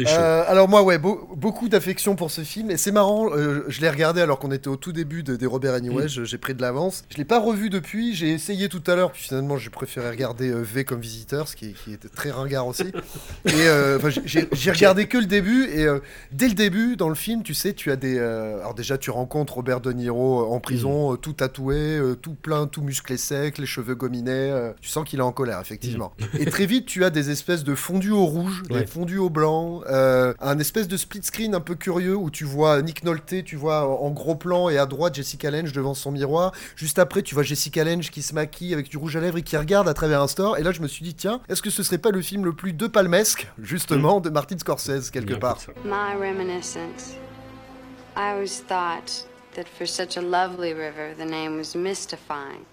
Euh, alors moi, ouais, beau- beaucoup d'affection pour ce film. Et c'est marrant, euh, je l'ai regardé alors qu'on était au tout début de, des Robert Anyway, Mm. je- j'ai pris de l'avance. Je l'ai pas revu depuis, j'ai essayé tout à l'heure, puis finalement j'ai préféré regarder euh, V comme visiteur, ce qui, qui était très ringard aussi. et j'ai- regardé que le début, et dès le début, dans le film, tu sais, tu as des... alors déjà, tu rencontres Robert De Niro en prison, euh, tout tatoué, tout plein, tout musclé sec, les cheveux gominés. tu sens qu'il est en colère, effectivement. et très vite, tu as des espèces de fondus au rouge, Ouais. des fondus au blanc, euh, un espèce de split screen un peu curieux où tu vois Nick Nolte, tu vois en gros plan et à droite Jessica Lange devant son miroir. Juste après, tu vois Jessica Lange qui se maquille avec du rouge à lèvres et qui regarde à travers un store. Et là, je me suis dit, tiens, est-ce que ce serait pas le film le plus de palmesque, justement, de Martin Scorsese, quelque part? My reminiscence. I always thought that for such a lovely river, the name was mystifying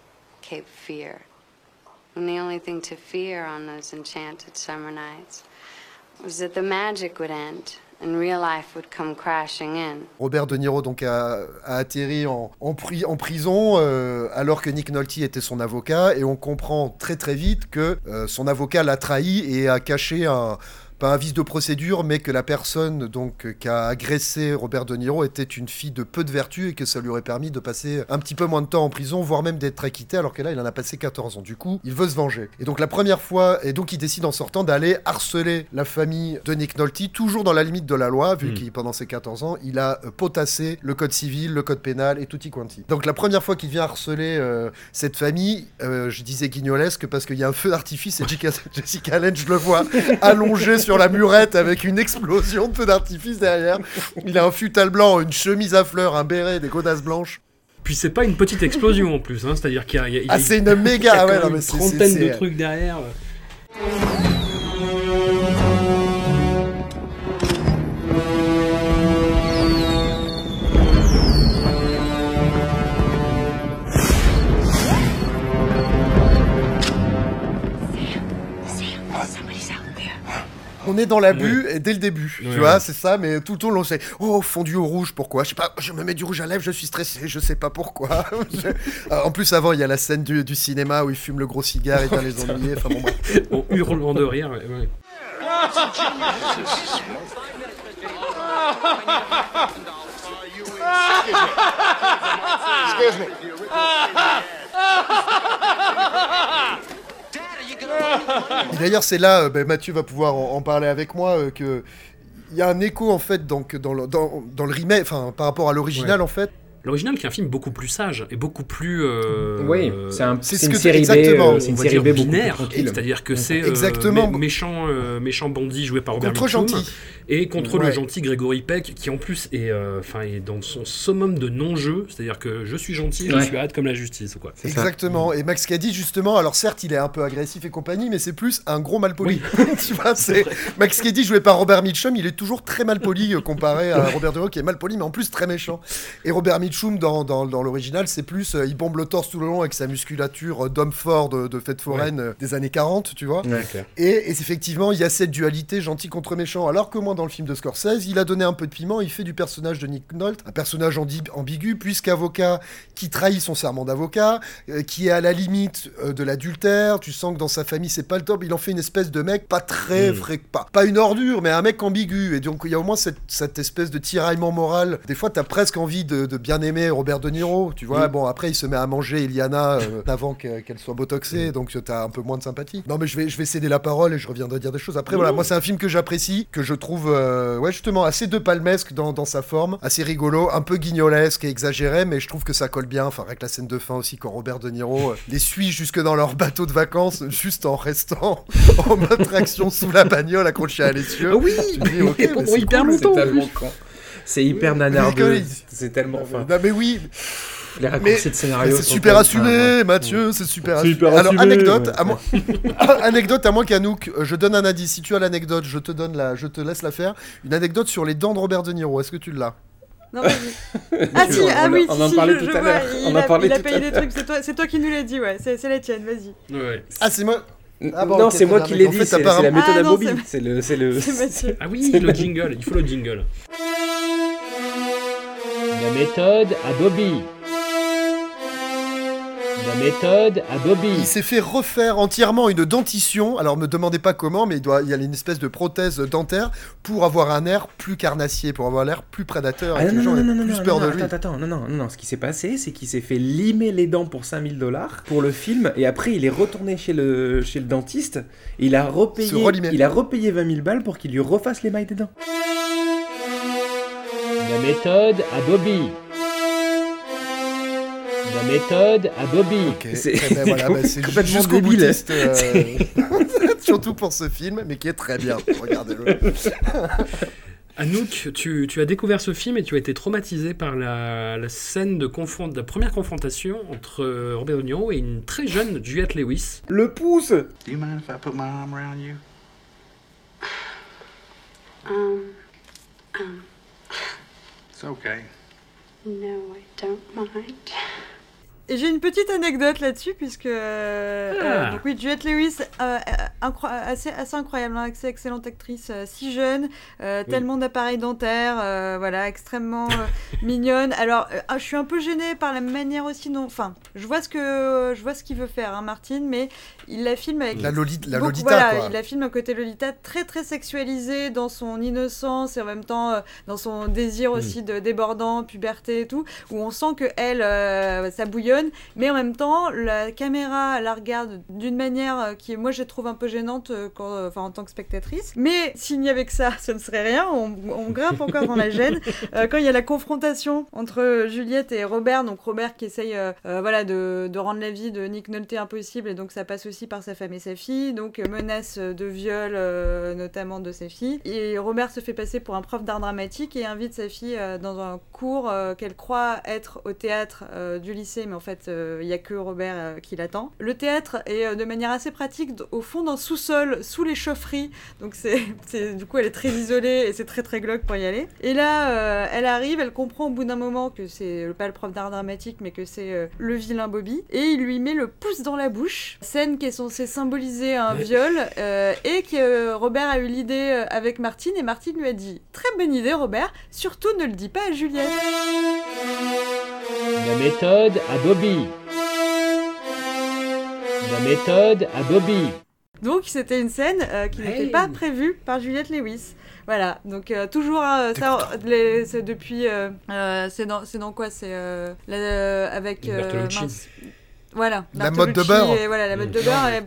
Cape Fear. And the only thing to fear on those enchanted summer nights was that the magic would end and real life would come crashing in. Robert De Niro donc a, atterri en prison euh, alors que Nick Nolte était son avocat et on comprend très très vite que euh, son avocat l'a trahi et a caché un pas un vice de procédure, mais que la personne donc qui a agressé Robert De Niro était une fille de peu de vertu et que ça lui aurait permis de passer un petit peu moins de temps en prison, voire même d'être acquitté, alors que là, il en a passé 14 ans. Du coup, il veut se venger. Et donc la première fois, et donc il décide en sortant d'aller harceler la famille de Nick Nolte, toujours dans la limite de la loi, vu Mm. qu'il pendant ses 14 ans, il a euh, potassé le code civil, le code pénal et tutti quanti. Donc la première fois qu'il vient harceler euh, cette famille, euh, je disais guignolesque parce qu'il y a un feu d'artifice et Jessica, Jessica Lange, je le vois allongé sur la murette avec une explosion de feu d'artifice derrière. Il a un futal blanc, une chemise à fleurs, un béret, des godasses blanches. Puis c'est pas une petite explosion en plus, hein, c'est-à-dire qu'il y a, il y Ah, c'est une méga, il y a ouais, non, mais trentaine de trucs derrière. On est dans l'abus et dès le début, tu vois, c'est ça, mais tout au long, c'est oh, fondu au rouge, pourquoi? Je sais pas, je me mets du rouge à lèvres, je suis stressé, je sais pas pourquoi. Je- Euh, en plus, avant, il y a la scène du, du cinéma où il fume le gros cigare et vient les ennuyer, enfin bon, bref. En hurlant de rire. ouais, ouais. Excuse me. D'ailleurs, c'est là, euh, ben, Mathieu va pouvoir en, en parler avec moi, euh, que il y a un écho en fait donc, dans, le, dans, dans le remake, enfin par rapport à l'original Ouais. en fait. L'original qui est un film beaucoup plus sage et beaucoup plus. euh, Oui, c'est un- c'est ce une que- série B, exactement. euh, une série B binaire, c'est-à-dire que c'est euh, Exactement. mé- méchant, euh, méchant bandit joué par Robert Contre Mitchum, gentil. et contre le gentil Grégory Peck qui en plus est, euh, enfin, est dans son summum de non-jeu, c'est-à-dire que je suis gentil, je Ouais. suis hâte comme la justice quoi. Ça. Exactement. Et Max Caddy, justement, alors certes, il est un peu agressif et compagnie, mais c'est plus un gros malpoli. tu vois, c'est Max Caddy joué par Robert Mitchum, il est toujours très malpoli comparé à Robert De Niro qui est malpoli, mais en plus très méchant. Et Robert Mitchum dans, dans, dans l'original, c'est plus, euh, il bombe le torse tout le long avec sa musculature euh, d'homme fort de, de fête foraine euh, des années 40, tu vois. Ouais. Et, et effectivement, il y a cette dualité gentil contre méchant. Alors que moi, dans le film de Scorsese, il a donné un peu de piment. Il fait du personnage de Nick Nolte un personnage ambigu, puisqu'avocat qui trahit son serment d'avocat, euh, qui est à la limite euh, de l'adultère. Tu sens que dans sa famille, c'est pas le top. Il en fait une espèce de mec pas très Mm. fré- pas, pas une ordure, mais un mec ambigu. Et donc, il y a au moins cette, cette espèce de tiraillement moral. Des fois, t'as presque envie de, de bien aimer Robert De Niro. Tu vois, Mm. bon, après, il se met à manger Iliana euh, avant que- qu'elle soit botoxée, donc t'as un peu moins de sympathie. Non, mais je vais, je vais céder la parole et je reviendrai dire des choses. Après, voilà, moi, c'est un film que j'apprécie, que je trouve, euh, ouais, justement, assez de palmesque dans, dans sa forme, assez rigolo, un peu guignolesque et exagéré, mais je trouve que ça colle bien. Enfin, avec la scène de fin aussi, quand Robert De Niro euh, les suit jusque dans leur bateau de vacances, juste en restant en mode traction sous la bagnole accroché à l'essieu. Ah oui, dis, ok, mais c'est hyper cool, longtemps. tellement. C'est hyper nanardeux. C'est tellement. Enfin, Non, mais oui, les mais raccourcis de scénario. c'est super assumé, ouais. Mathieu, c'est super assumé. Alors, assumé, anecdote, à moi... anecdote à moi qu'Anouk, euh, je donne un indice. Si tu as l'anecdote, je te donne la, je te laisse la faire. Une anecdote sur les dents de Robert De Niro. Est-ce que tu l'as? Non, vas-y. Ah si, On ah en- oui, on si, en si, parlait je, tout je à l'heure. il On a, il a tout payé à des trucs, c'est toi, toi qui nous l'as dit, ouais, c'est c'est la tienne, vas-y. Ouais. Ah, c'est moi. Ah bon, non, c'est moi qui l'ai dit, c'est la méthode Ah, à non, Bobby. c'est- le, c'est le. Ah oui, le jingle, il faut le jingle. La méthode à Bobby. La méthode à Bobby. Il s'est fait refaire entièrement une dentition. Alors me demandez pas comment, mais il, doit, il y a une espèce de prothèse dentaire pour avoir un air plus carnassier, pour avoir l'air plus prédateur. Ah et que non, les non, gens non, aient non, non, plus non, peur non, de lui. attends, attends, non, non, non, ce qui s'est passé, c'est qu'il s'est fait limer les dents pour 5000 dollars pour le film, et après il est retourné chez le, chez le dentiste, et il a repayé, il a repayé 20 000 balles pour qu'il lui refasse les mailles des dents. La méthode à Bobby. La méthode à Bobby. Ok, C'est- eh ben voilà, bah, c'est complètement débile. euh, surtout pour ce film, mais qui est très bien. Regardez-le. Anouk, tu, tu as découvert ce film et tu as été traumatisé par la, la scène de confront- de la première confrontation entre euh, Robert De Niro et une très jeune Juliette Lewis. Le pouce Do you mind if I put my arm around you? Um, um, It's okay. no, I don't mind. Et j'ai une petite anecdote là-dessus, puisque. euh, Ah. euh, donc, oui, Juliette Lewis, euh, incro- assez, assez incroyable, hein, assez excellente actrice, euh, si jeune, euh, Oui. tellement d'appareils dentaires, euh, voilà, extrêmement euh, mignonne. Alors, euh, ah, je suis un peu gênée par la manière aussi dont. Enfin, je vois ce que je vois ce qu'il veut faire, hein, Martine, mais il la filme avec. La, Loli- la beaucoup- Lolita, voilà, quoi. il la filme un côté Lolita très très sexualisé dans son innocence et en même temps euh, dans son désir aussi de débordant, puberté et tout, où on sent que elle, euh, ça bouillonne, mais en même temps la caméra la regarde d'une manière euh, qui, moi, je trouve un peu gênante euh, quand, euh, enfin, en tant que spectatrice. Mais s'il n'y avait que ça, ce ne serait rien. On, on grimpe encore dans la gêne. Euh, quand il y a la confrontation entre Juliette et Robert, donc Robert qui essaye, euh, voilà, de, de rendre la vie de Nick Nolte impossible, et donc ça passe aussi par sa femme et sa fille, donc menace de viol euh, notamment de sa fille. Et Robert se fait passer pour un prof d'art dramatique et invite sa fille dans un cours qu'elle croit être au théâtre du lycée, mais en fait euh, il n'y a que Robert euh, qui l'attend. Le théâtre est euh, de manière assez pratique au fond d'un sous-sol, sous les chaufferies, donc c'est, du coup elle est très isolée et c'est très très glauque pour y aller. Et là, elle arrive, elle comprend au bout d'un moment que c'est pas le prof d'art dramatique, mais que c'est le vilain Bobby, et il lui met le pouce dans la bouche, scène qui est censée symboliser un viol, euh, et que Robert a eu l'idée avec Martine, et Martine lui a dit très bonne idée Robert, surtout ne le dis pas à Juliette. La méthode à Bobby. La méthode à Bobby. Donc c'était une scène euh, qui n'était Hey. pas prévue par Juliette Lewis. Voilà, donc euh, toujours euh, ça, les- c'est depuis, euh, euh, c'est dans, c'est dans quoi C'est euh, la- euh, avec euh, mince. Voilà, La mode de beurre. Et, voilà, la mode de beurre. et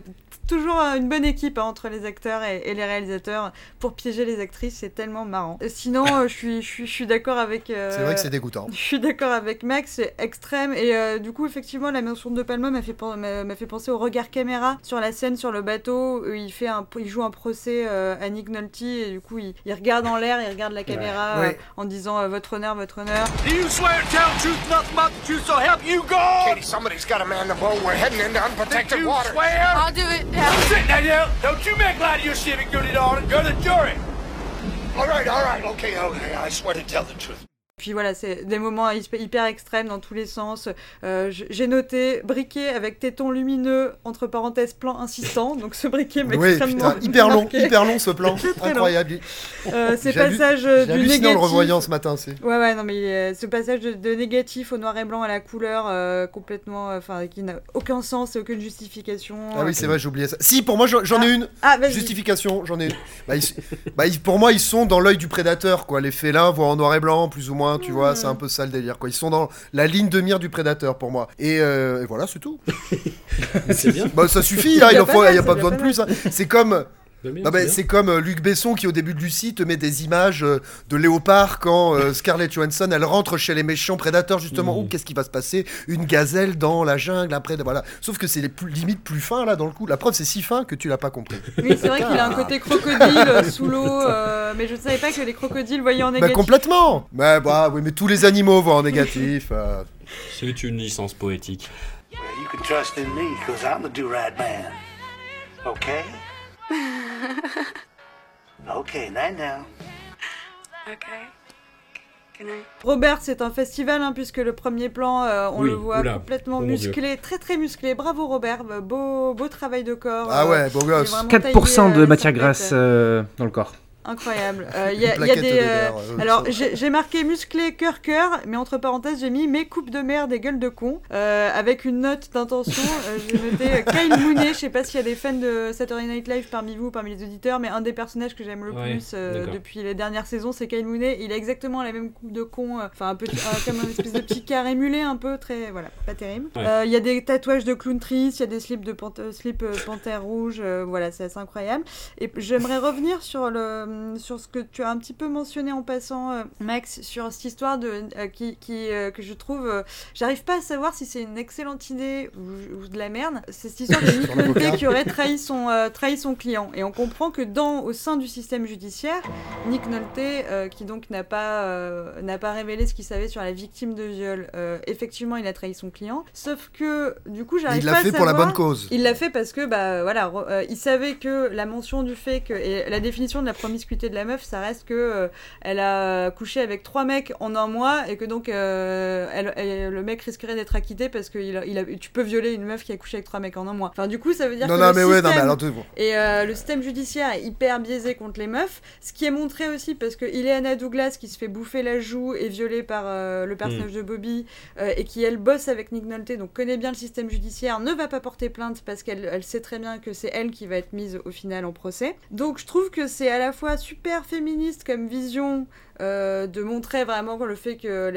toujours euh, une bonne équipe hein, entre les acteurs et, et les réalisateurs pour piéger les actrices, c'est tellement marrant. Euh, Sinon, euh, je suis, je suis, je suis d'accord avec. euh, C'est vrai que c'est dégoûtant. je suis d'accord avec Max, c'est extrême. Et euh, du coup, effectivement, la mention de Palma m'a fait, m'a fait penser au regard caméra sur la scène sur le bateau où il, fait un, il joue un procès euh, à Nick Nolte. Et du coup, il, il regarde en l'air, il regarde la caméra Ouais. euh, en disant euh, Votre honneur, votre honneur. Do you swear to tell the truth, nothing but the truth, so help you God? Katie, somebody's got to man the boat. We're heading into unprotected you water. swear? I'll do it. Sit down there. Don't you make light of your civic duty, darling. You're the jury. All right, all right. Okay, okay. I swear to tell the truth. Puis voilà, c'est des moments hy- hyper extrêmes dans tous les sens. Euh, J'ai noté briquet avec téton lumineux, entre parenthèses, plan insistant. Donc ce briquet m'a Oui, extrêmement putain, hyper long, hyper long ce plan. Incroyable. Euh, ces J'ai hallu- passages du halluciné en le négatif. revoyant ce matin. C'est... Ouais, ouais, non, mais euh, ce passage de, de négatif au noir et blanc à la couleur, euh, complètement. Enfin, qui n'a aucun sens et aucune justification. Ah oui, c'est vrai, j'ai oublié ça. Si, pour moi, j'en ai une. Ah. Justification, j'en ai une. Bah, ils- bah, ils- pour moi, ils sont dans l'œil du prédateur, quoi. Les félins voient en noir et blanc, plus ou moins, tu vois. C'est un peu ça le délire, quoi. Ils sont dans la ligne de mire du prédateur, pour moi. Et, euh, et voilà, c'est tout. C'est bien. Bah, ça suffit, hein, il en déjà faut, pas il y a pas c'est besoin de plus. hein. C'est comme. C'est bien, Non, bah, c'est comme euh, Luc Besson qui au début de Lucie te met des images euh, de léopard quand euh, Scarlett Johansson elle rentre chez les méchants prédateurs justement. Mhm. Oh, qu'est-ce qui va se passer? Une gazelle dans la jungle après voilà. Sauf que c'est les plus, limites plus fins là dans le coup. La preuve c'est si fin que tu l'as pas compris. Oui, c'est vrai qu'il a un côté crocodile sous l'eau, euh, mais je ne savais pas que les crocodiles voyaient en Bah négatif. complètement. Mais bah oui mais tous les animaux voient en négatif. euh. C'est une licence poétique. Well, you can trust in me, because I'm the do-right man. Okay? Okay, night now. Okay. Robert, c'est un festival, hein, puisque le premier plan, euh, on Oui, le voit oula, complètement oh musclé, très très musclé. Bravo Robert, euh, beau, beau travail de corps. Ah euh, ouais beau est gosse. vraiment 4% taillé, de euh, matière grasse euh, dans le corps. Incroyable. Euh, Il y, a- Une il y a des. de euh, euh, alors, j'ai marqué musclé, cœur, cœur, mais entre parenthèses, j'ai mis mes coupes de merde et gueules de con. euh, avec une note d'intention, euh, j'ai noté euh, Kyle Mooney. Je sais pas s'il y a des fans de Saturday Night Live parmi vous, parmi les auditeurs, mais un des personnages que j'aime le Ouais, plus euh, depuis les dernières saisons, c'est Kyle Mooney. Il a exactement la même coupe de con, euh, enfin, un peu euh, comme un espèce de petit carré mulet, un peu très. Voilà, pas terrible. Ouais. Euh, Il y a des tatouages de clown triste, il y a des slips de pant- euh, slip euh, panthère rouge, euh, voilà, c'est assez incroyable. Et j'aimerais revenir sur, le, sur ce que tu as un petit peu mentionné en passant, euh, Max, sur cette histoire de, euh, qui, qui, euh, que je trouve. euh, J'arrive pas à savoir si c'est une excellente idée ou, ou de la merde. C'est cette histoire de Nick qui aurait trahi son, euh, trahi son client. Et on comprend que dans, au sein du système judiciaire, Nick Nolte, euh, qui donc n'a pas, euh, n'a pas révélé ce qu'il savait sur la victime de viol, euh, effectivement, il a trahi son client. Sauf que, du coup, j'arrive Il pas l'a à fait pour la savoir- bonne cause. il l'a fait parce que, bah voilà, euh, il savait que la mention du fait que. Et la définition de la promiscuité de la meuf, ça reste que euh, elle a couché avec trois mecs en un mois et que donc euh, elle- elle- le mec risquerait d'être acquitté parce que il a- il a- tu peux violer une meuf qui a couché avec trois mecs en un mois. Enfin, du coup, ça veut dire Non, que non, le mais ouais, non, mais système- alors, tout- bon. et euh, le système judiciaire est hyper biaisé contre les meufs, ce qui est montré aussi parce que Ileana Douglas qui se fait bouffer la joue et violée par euh, le personnage de Bobby euh, et qui elle bosse avec Nick Nolte donc connaît bien le système judiciaire ne va pas porter plainte parce qu'elle elle sait très bien que c'est elle qui va être mise au final en procès. Donc je trouve que c'est à la fois super féministe comme vision euh, de montrer vraiment le fait que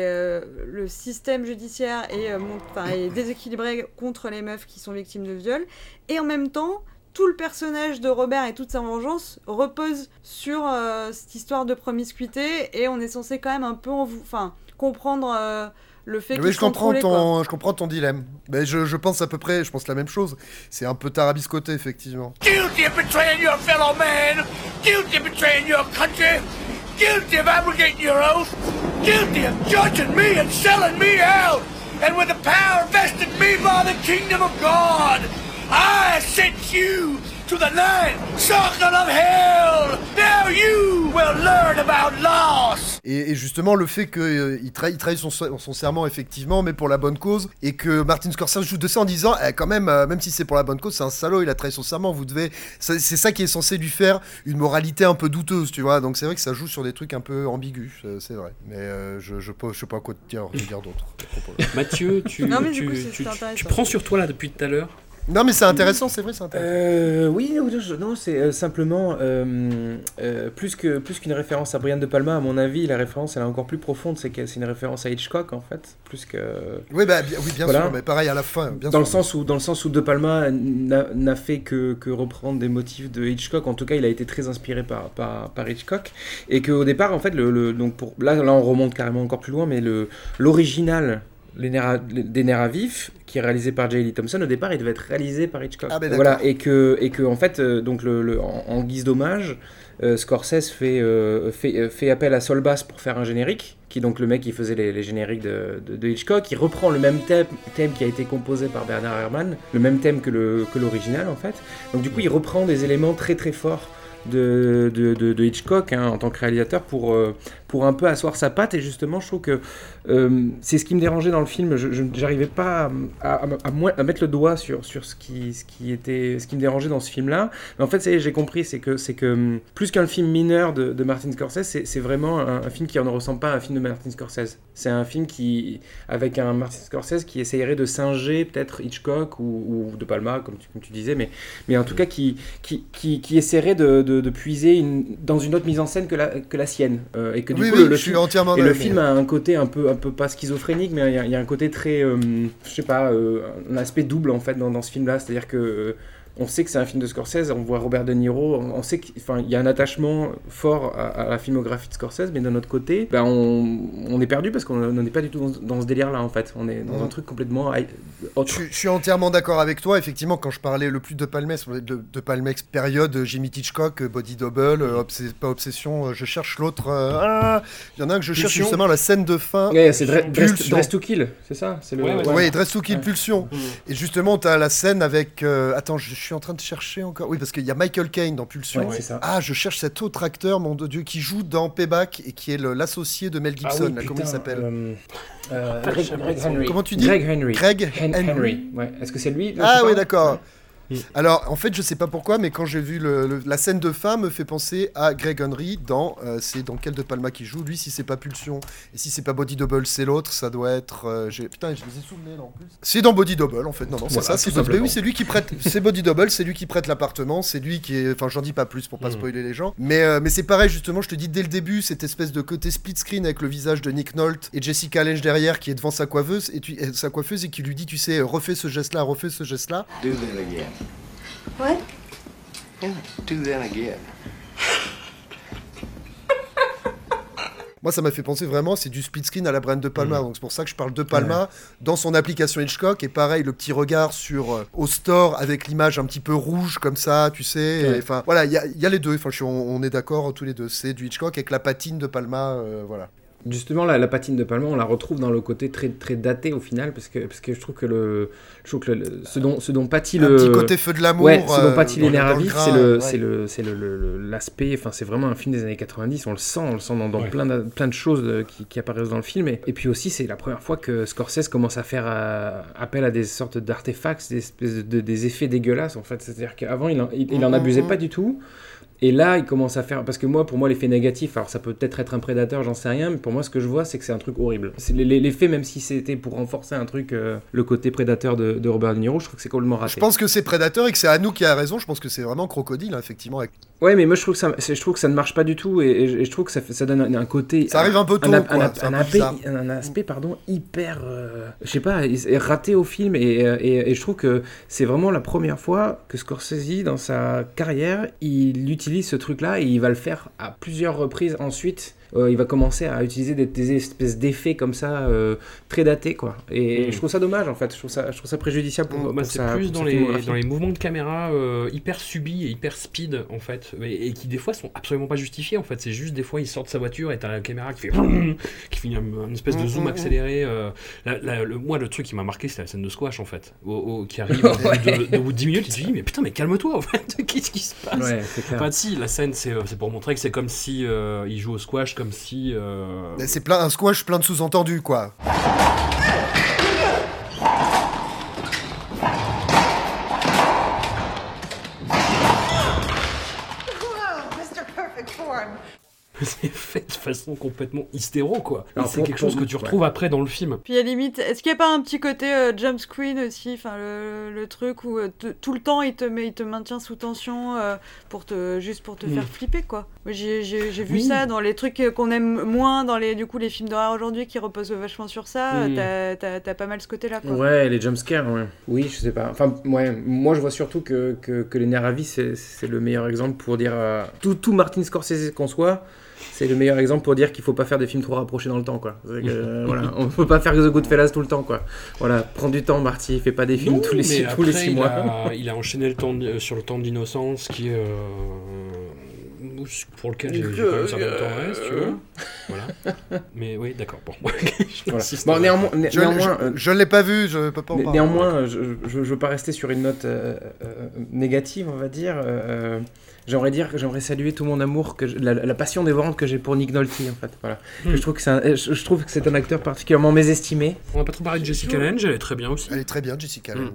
le, système judiciaire est, euh, est déséquilibré contre les meufs qui sont victimes de viol. Et en même temps tout le personnage de Robert et toute sa vengeance repose sur euh, cette histoire de promiscuité et on est censé quand même un peu enfin, comprendre le fait Oui, je comprends, trollés, quoi. ton, je comprends ton dilemme. Mais je, je pense à peu près, je pense la même chose. C'est un peu tarabiscoté, effectivement. Guilty of betraying your fellow man. Guilty of betraying your country. Guilty of abrogating your oath. Guilty of judging me and selling me out. And with the power vested in me by the kingdom of God, I sent you to the ninth circle of hell. Now you will learn about loss. Et, et justement, le fait qu'il trahit, trahit son, son serment, effectivement, mais pour la bonne cause, et que Martin Scorsese joue de ça en disant, eh, quand même, euh, même si c'est pour la bonne cause, c'est un salaud, il a trahi son serment, vous devez... C'est ça qui est censé lui faire une moralité un peu douteuse, tu vois. Donc c'est vrai que ça joue sur des trucs un peu ambigus, euh, c'est vrai. Mais euh, je, je, peux- je sais pas quoi te dire, dire d'autre. Mathieu, tu, Non, mais du tu, coup, c'est- tu- c'est tu- intéressant. tu prends sur toi là depuis tout à l'heure. Non, mais c'est intéressant, c'est vrai, c'est intéressant. Euh, oui, non, c'est euh, simplement euh, euh, plus que plus qu'une référence à Brian De Palma. À mon avis, la référence elle est encore plus profonde. C'est que c'est une référence à Hitchcock en fait, plus que. Oui, bah, bien, oui, bien Voilà. sûr, mais pareil à la fin, bien dans sûr. le sens où dans le sens où De Palma n'a n'a fait que, que reprendre des motifs de Hitchcock. En tout cas, il a été très inspiré par par, par Hitchcock et qu'au départ, en fait, le, le- donc pour là là on remonte carrément encore plus loin, mais le l'original les nerfs à- des nerfs à vif, qui est réalisé par J. Lee Thompson, au départ, il devait être réalisé par Hitchcock. Ah, ben, voilà, et que, et que en fait, euh, donc le, le- en, en guise d'hommage, euh, Scorsese fait, euh, fait, fait appel à Sol Bass pour faire un générique, qui est donc le mec qui faisait les, les génériques de, de- de Hitchcock. Il reprend le même thème, thème qui a été composé par Bernard Herrmann, le même thème que le- que l'original en fait. Donc du coup, il reprend des éléments très très forts de, de, de- de Hitchcock hein, en tant que réalisateur pour, euh, pour un peu asseoir sa patte. Et justement, je trouve que euh, c'est ce qui me dérangeait dans le film. Je n'arrivais pas à, à- mettre le doigt sur, sur ce, qui, ce, qui était, ce qui me dérangeait dans ce film-là. Mais en fait, ça j'ai compris, c'est que, que plus qu'un film mineur de, de Martin Scorsese, c'est vraiment un, film qui ne ressemble pas à un film de Martin Scorsese. C'est un film qui, avec un Martin Scorsese qui essayerait de singer peut-être Hitchcock ou, ou De Palma, comme tu, comme tu disais, mais, mais en tout cas qui, qui, qui, essaierait de, de, de puiser une, dans une autre mise en scène que la, que la sienne. Euh, et que du Oui, coup, oui, le, je suis film, entièrement et le film a un côté un peu, un peu pas schizophrénique, mais il y a, il y a un côté très, euh, je sais pas, euh, un aspect double en fait dans, dans ce film-là. C'est-à-dire que euh, on sait que c'est un film de Scorsese, on voit Robert De Niro, on on sait qu'il y a un attachement fort à, à la filmographie de Scorsese, mais d'un autre côté, ben, on, on est perdu parce qu'on n'est pas du tout dans, dans ce délire-là en fait. On est dans Mhm. un truc complètement autre. Je, je suis entièrement d'accord avec toi. Effectivement, quand je parlais le plus de Palmès, de, de Palmex période, Jimmy Hitchcock, Body Double, euh, Obs- pas Obsession, euh, je cherche l'autre. euh, ah, Il y en a un que je cherche justement la scène de fin. Ouais, c'est Dre- Dress, to Kill, c'est ça? Le... Ouais, ouais, Oui, Dress to Kill Ouais. Pulsion. Mhm. Et justement, tu as la scène avec. euh, Attends, je, je suis en train de chercher encore. Oui, parce qu'il y a Michael Caine dans Pulsion. Ouais, c'est ça. Ah, je cherche cet autre acteur, mon Dieu, qui joue dans Payback et qui est l'associé de Mel Ah Gibson. oui, là, comment il s'appelle? euh, euh, Greg. Henry. Comment tu dis? Greg Henry. Greg Hen- Henry. Ouais. Est-ce que c'est lui? Ah oui, parles d'accord. Alors, en fait, je sais pas pourquoi, mais quand j'ai vu le- le- la scène de fin, me fait penser à Greg Henry dans. euh, c'est dans quel De Palma qui joue Lui, si c'est pas Pulsion et si c'est pas Body Double, c'est l'autre. Ça doit être. euh, putain, je les ai souvenus là en plus. C'est dans Body Double en fait. Non, non, c'est Voilà, ça. C'est oui, c'est lui qui prête. c'est Body Double, c'est lui qui prête l'appartement. C'est lui qui est. Enfin, j'en dis pas plus pour pas Mm. spoiler les gens. Mais, euh, mais c'est pareil, justement, je te dis dès le début, cette espèce de côté split screen avec le visage de Nick Nolte et Jessica Lange derrière qui est devant sa coiffeuse et, tu, et sa coiffeuse et qui lui dit, tu sais, refais ce geste-là, refais ce. Do that again. What? Yeah, do that again. Moi, ça m'a fait penser vraiment, c'est du split screen à la Brian De Mm. Palma. Donc, c'est pour ça que je parle de Palma dans son application Hitchcock. Et pareil, le petit regard sur euh, au store avec l'image un petit peu rouge comme ça, tu sais. Ouais. Enfin, voilà, il y a, il y a les deux. Enfin, on est d'accord tous les deux. C'est du Hitchcock avec la patine de Palma. euh, voilà. Justement, la, la patine de Palma, on la retrouve dans le côté très, très daté au final, parce que, parce que je trouve que, le, je trouve que le- ce, dont, ce dont pâtit le. petit côté feu de l'amour, Ouais, ce dont euh, pâtit les gras, c'est le, ouais. c'est le, c'est le, l'aspect. Enfin, c'est vraiment un film des années 90. On le sent, on le sent dans, dans Ouais. plein, de, plein de choses euh, qui, qui apparaissent dans le film. Et, et puis aussi, c'est la première fois que Scorsese commence à faire euh, appel à des sortes d'artefacts, des, espèces de, des effets dégueulasses en fait. C'est-à-dire qu'avant, il, en- il, il en Mhm, abusait mhm. pas du tout. Et là, il commence à faire. Parce que moi, pour moi, l'effet négatif, alors ça peut peut-être être un prédateur, j'en sais rien, mais pour moi, ce que je vois, c'est que c'est un truc horrible. L'effet, même si c'était pour renforcer un truc, euh, le côté prédateur de, de Robert De Niro, je trouve que c'est complètement raté. Je pense que c'est Predator et que c'est Anouk qui a raison. Je pense que c'est vraiment Crocodile, hein, effectivement. Ouais, mais moi je trouve que ça, je trouve que ça ne marche pas du tout et, et je- trouve que ça, donne un, côté. Ça arrive un peu tôt, un, quoi, un- un aspect, un aspect, pardon, hyper. euh, je sais pas, raté au film et, et- et je trouve que c'est vraiment la première fois que Scorsese, dans sa carrière, il utilise ce truc-là et il va le faire à plusieurs reprises ensuite. Euh, il va commencer à utiliser des, des espèces d'effets comme ça euh, très datés quoi et Mm. je trouve ça dommage en fait je trouve ça je trouve ça préjudiciable pour, c'est plus pour dans les, filmographie. dans les mouvements de caméra euh, hyper subis et hyper speed, en fait, et, et qui des fois sont absolument pas justifiés, en fait. C'est juste des fois, il sort de sa voiture et t'as la caméra qui fait. qui fait une, une espèce de zoom accéléré. la- la- le, moi, le truc qui m'a marqué, c'est la scène de squash, en fait, au- au- qui arrive au bout de, au bout de 10 minutes, tu te dis, mais putain, mais calme-toi, en fait, qu'est-ce qui se passe? Ouais, clair. Enfin, si, la scène, c'est c'est pour montrer que c'est comme si euh, il joue au squash, comme si. euh, C'est plein, un squash plein de sous-entendus, quoi. C'est fait de façon complètement hystéro, quoi. C'est quelque chose que tu ouais. retrouves après dans le film. Puis à la limite, est-ce qu'il n'y a pas un petit côté euh, jump screen aussi, enfin le, le truc où euh, tout le temps il te met, il te maintient sous tension euh, pour te juste pour te Mm. faire flipper quoi. J'ai vu Oui. ça dans les trucs euh, qu'on aime moins dans les du coup les films d'horreur aujourd'hui qui reposent vachement sur ça. euh, Mm. T'as- pas mal ce côté là quoi. Ouais, les jumpscares, ouais. Oui, je sais pas. Enfin, ouais, moi je vois surtout que, que, que Les Nerfs à vie, c'est c'est le meilleur exemple pour dire. euh, tout, tout Martin Scorsese qu'on soit, c'est le meilleur exemple pour dire qu'il faut pas faire des films trop rapprochés dans le temps, quoi. Que, euh, voilà, on peut pas faire The Goodfellas tout le temps, quoi. Voilà, prends du temps, Marty, fais pas des films Non, tous les six, tous les six il mois. A, il a enchaîné le temps de- euh, sur le temps d'innocence qui est. euh, pour lequel j'ai j'ai pas eu un certain tendresse, tu vois. Voilà. Mais oui, d'accord. Bon. Voilà. pas. néanmoins, né- Je, néanmoins, je- je l'ai pas vu, je peux pas en parler. Néanmoins, je, je, je veux pas rester sur une note euh, euh, négative, on va dire. J'aimerais dire que j'aimerais saluer tout mon amour, que je- la, la passion dévorante que j'ai pour Nick Nolte, en fait. Voilà. Hmm. Je trouve que c'est un, je, je trouve que c'est un acteur particulièrement mésestimé. On n'a pas trop parlé de Jessica Lange, elle est très bien aussi. Elle est très bien, Jessica Mm.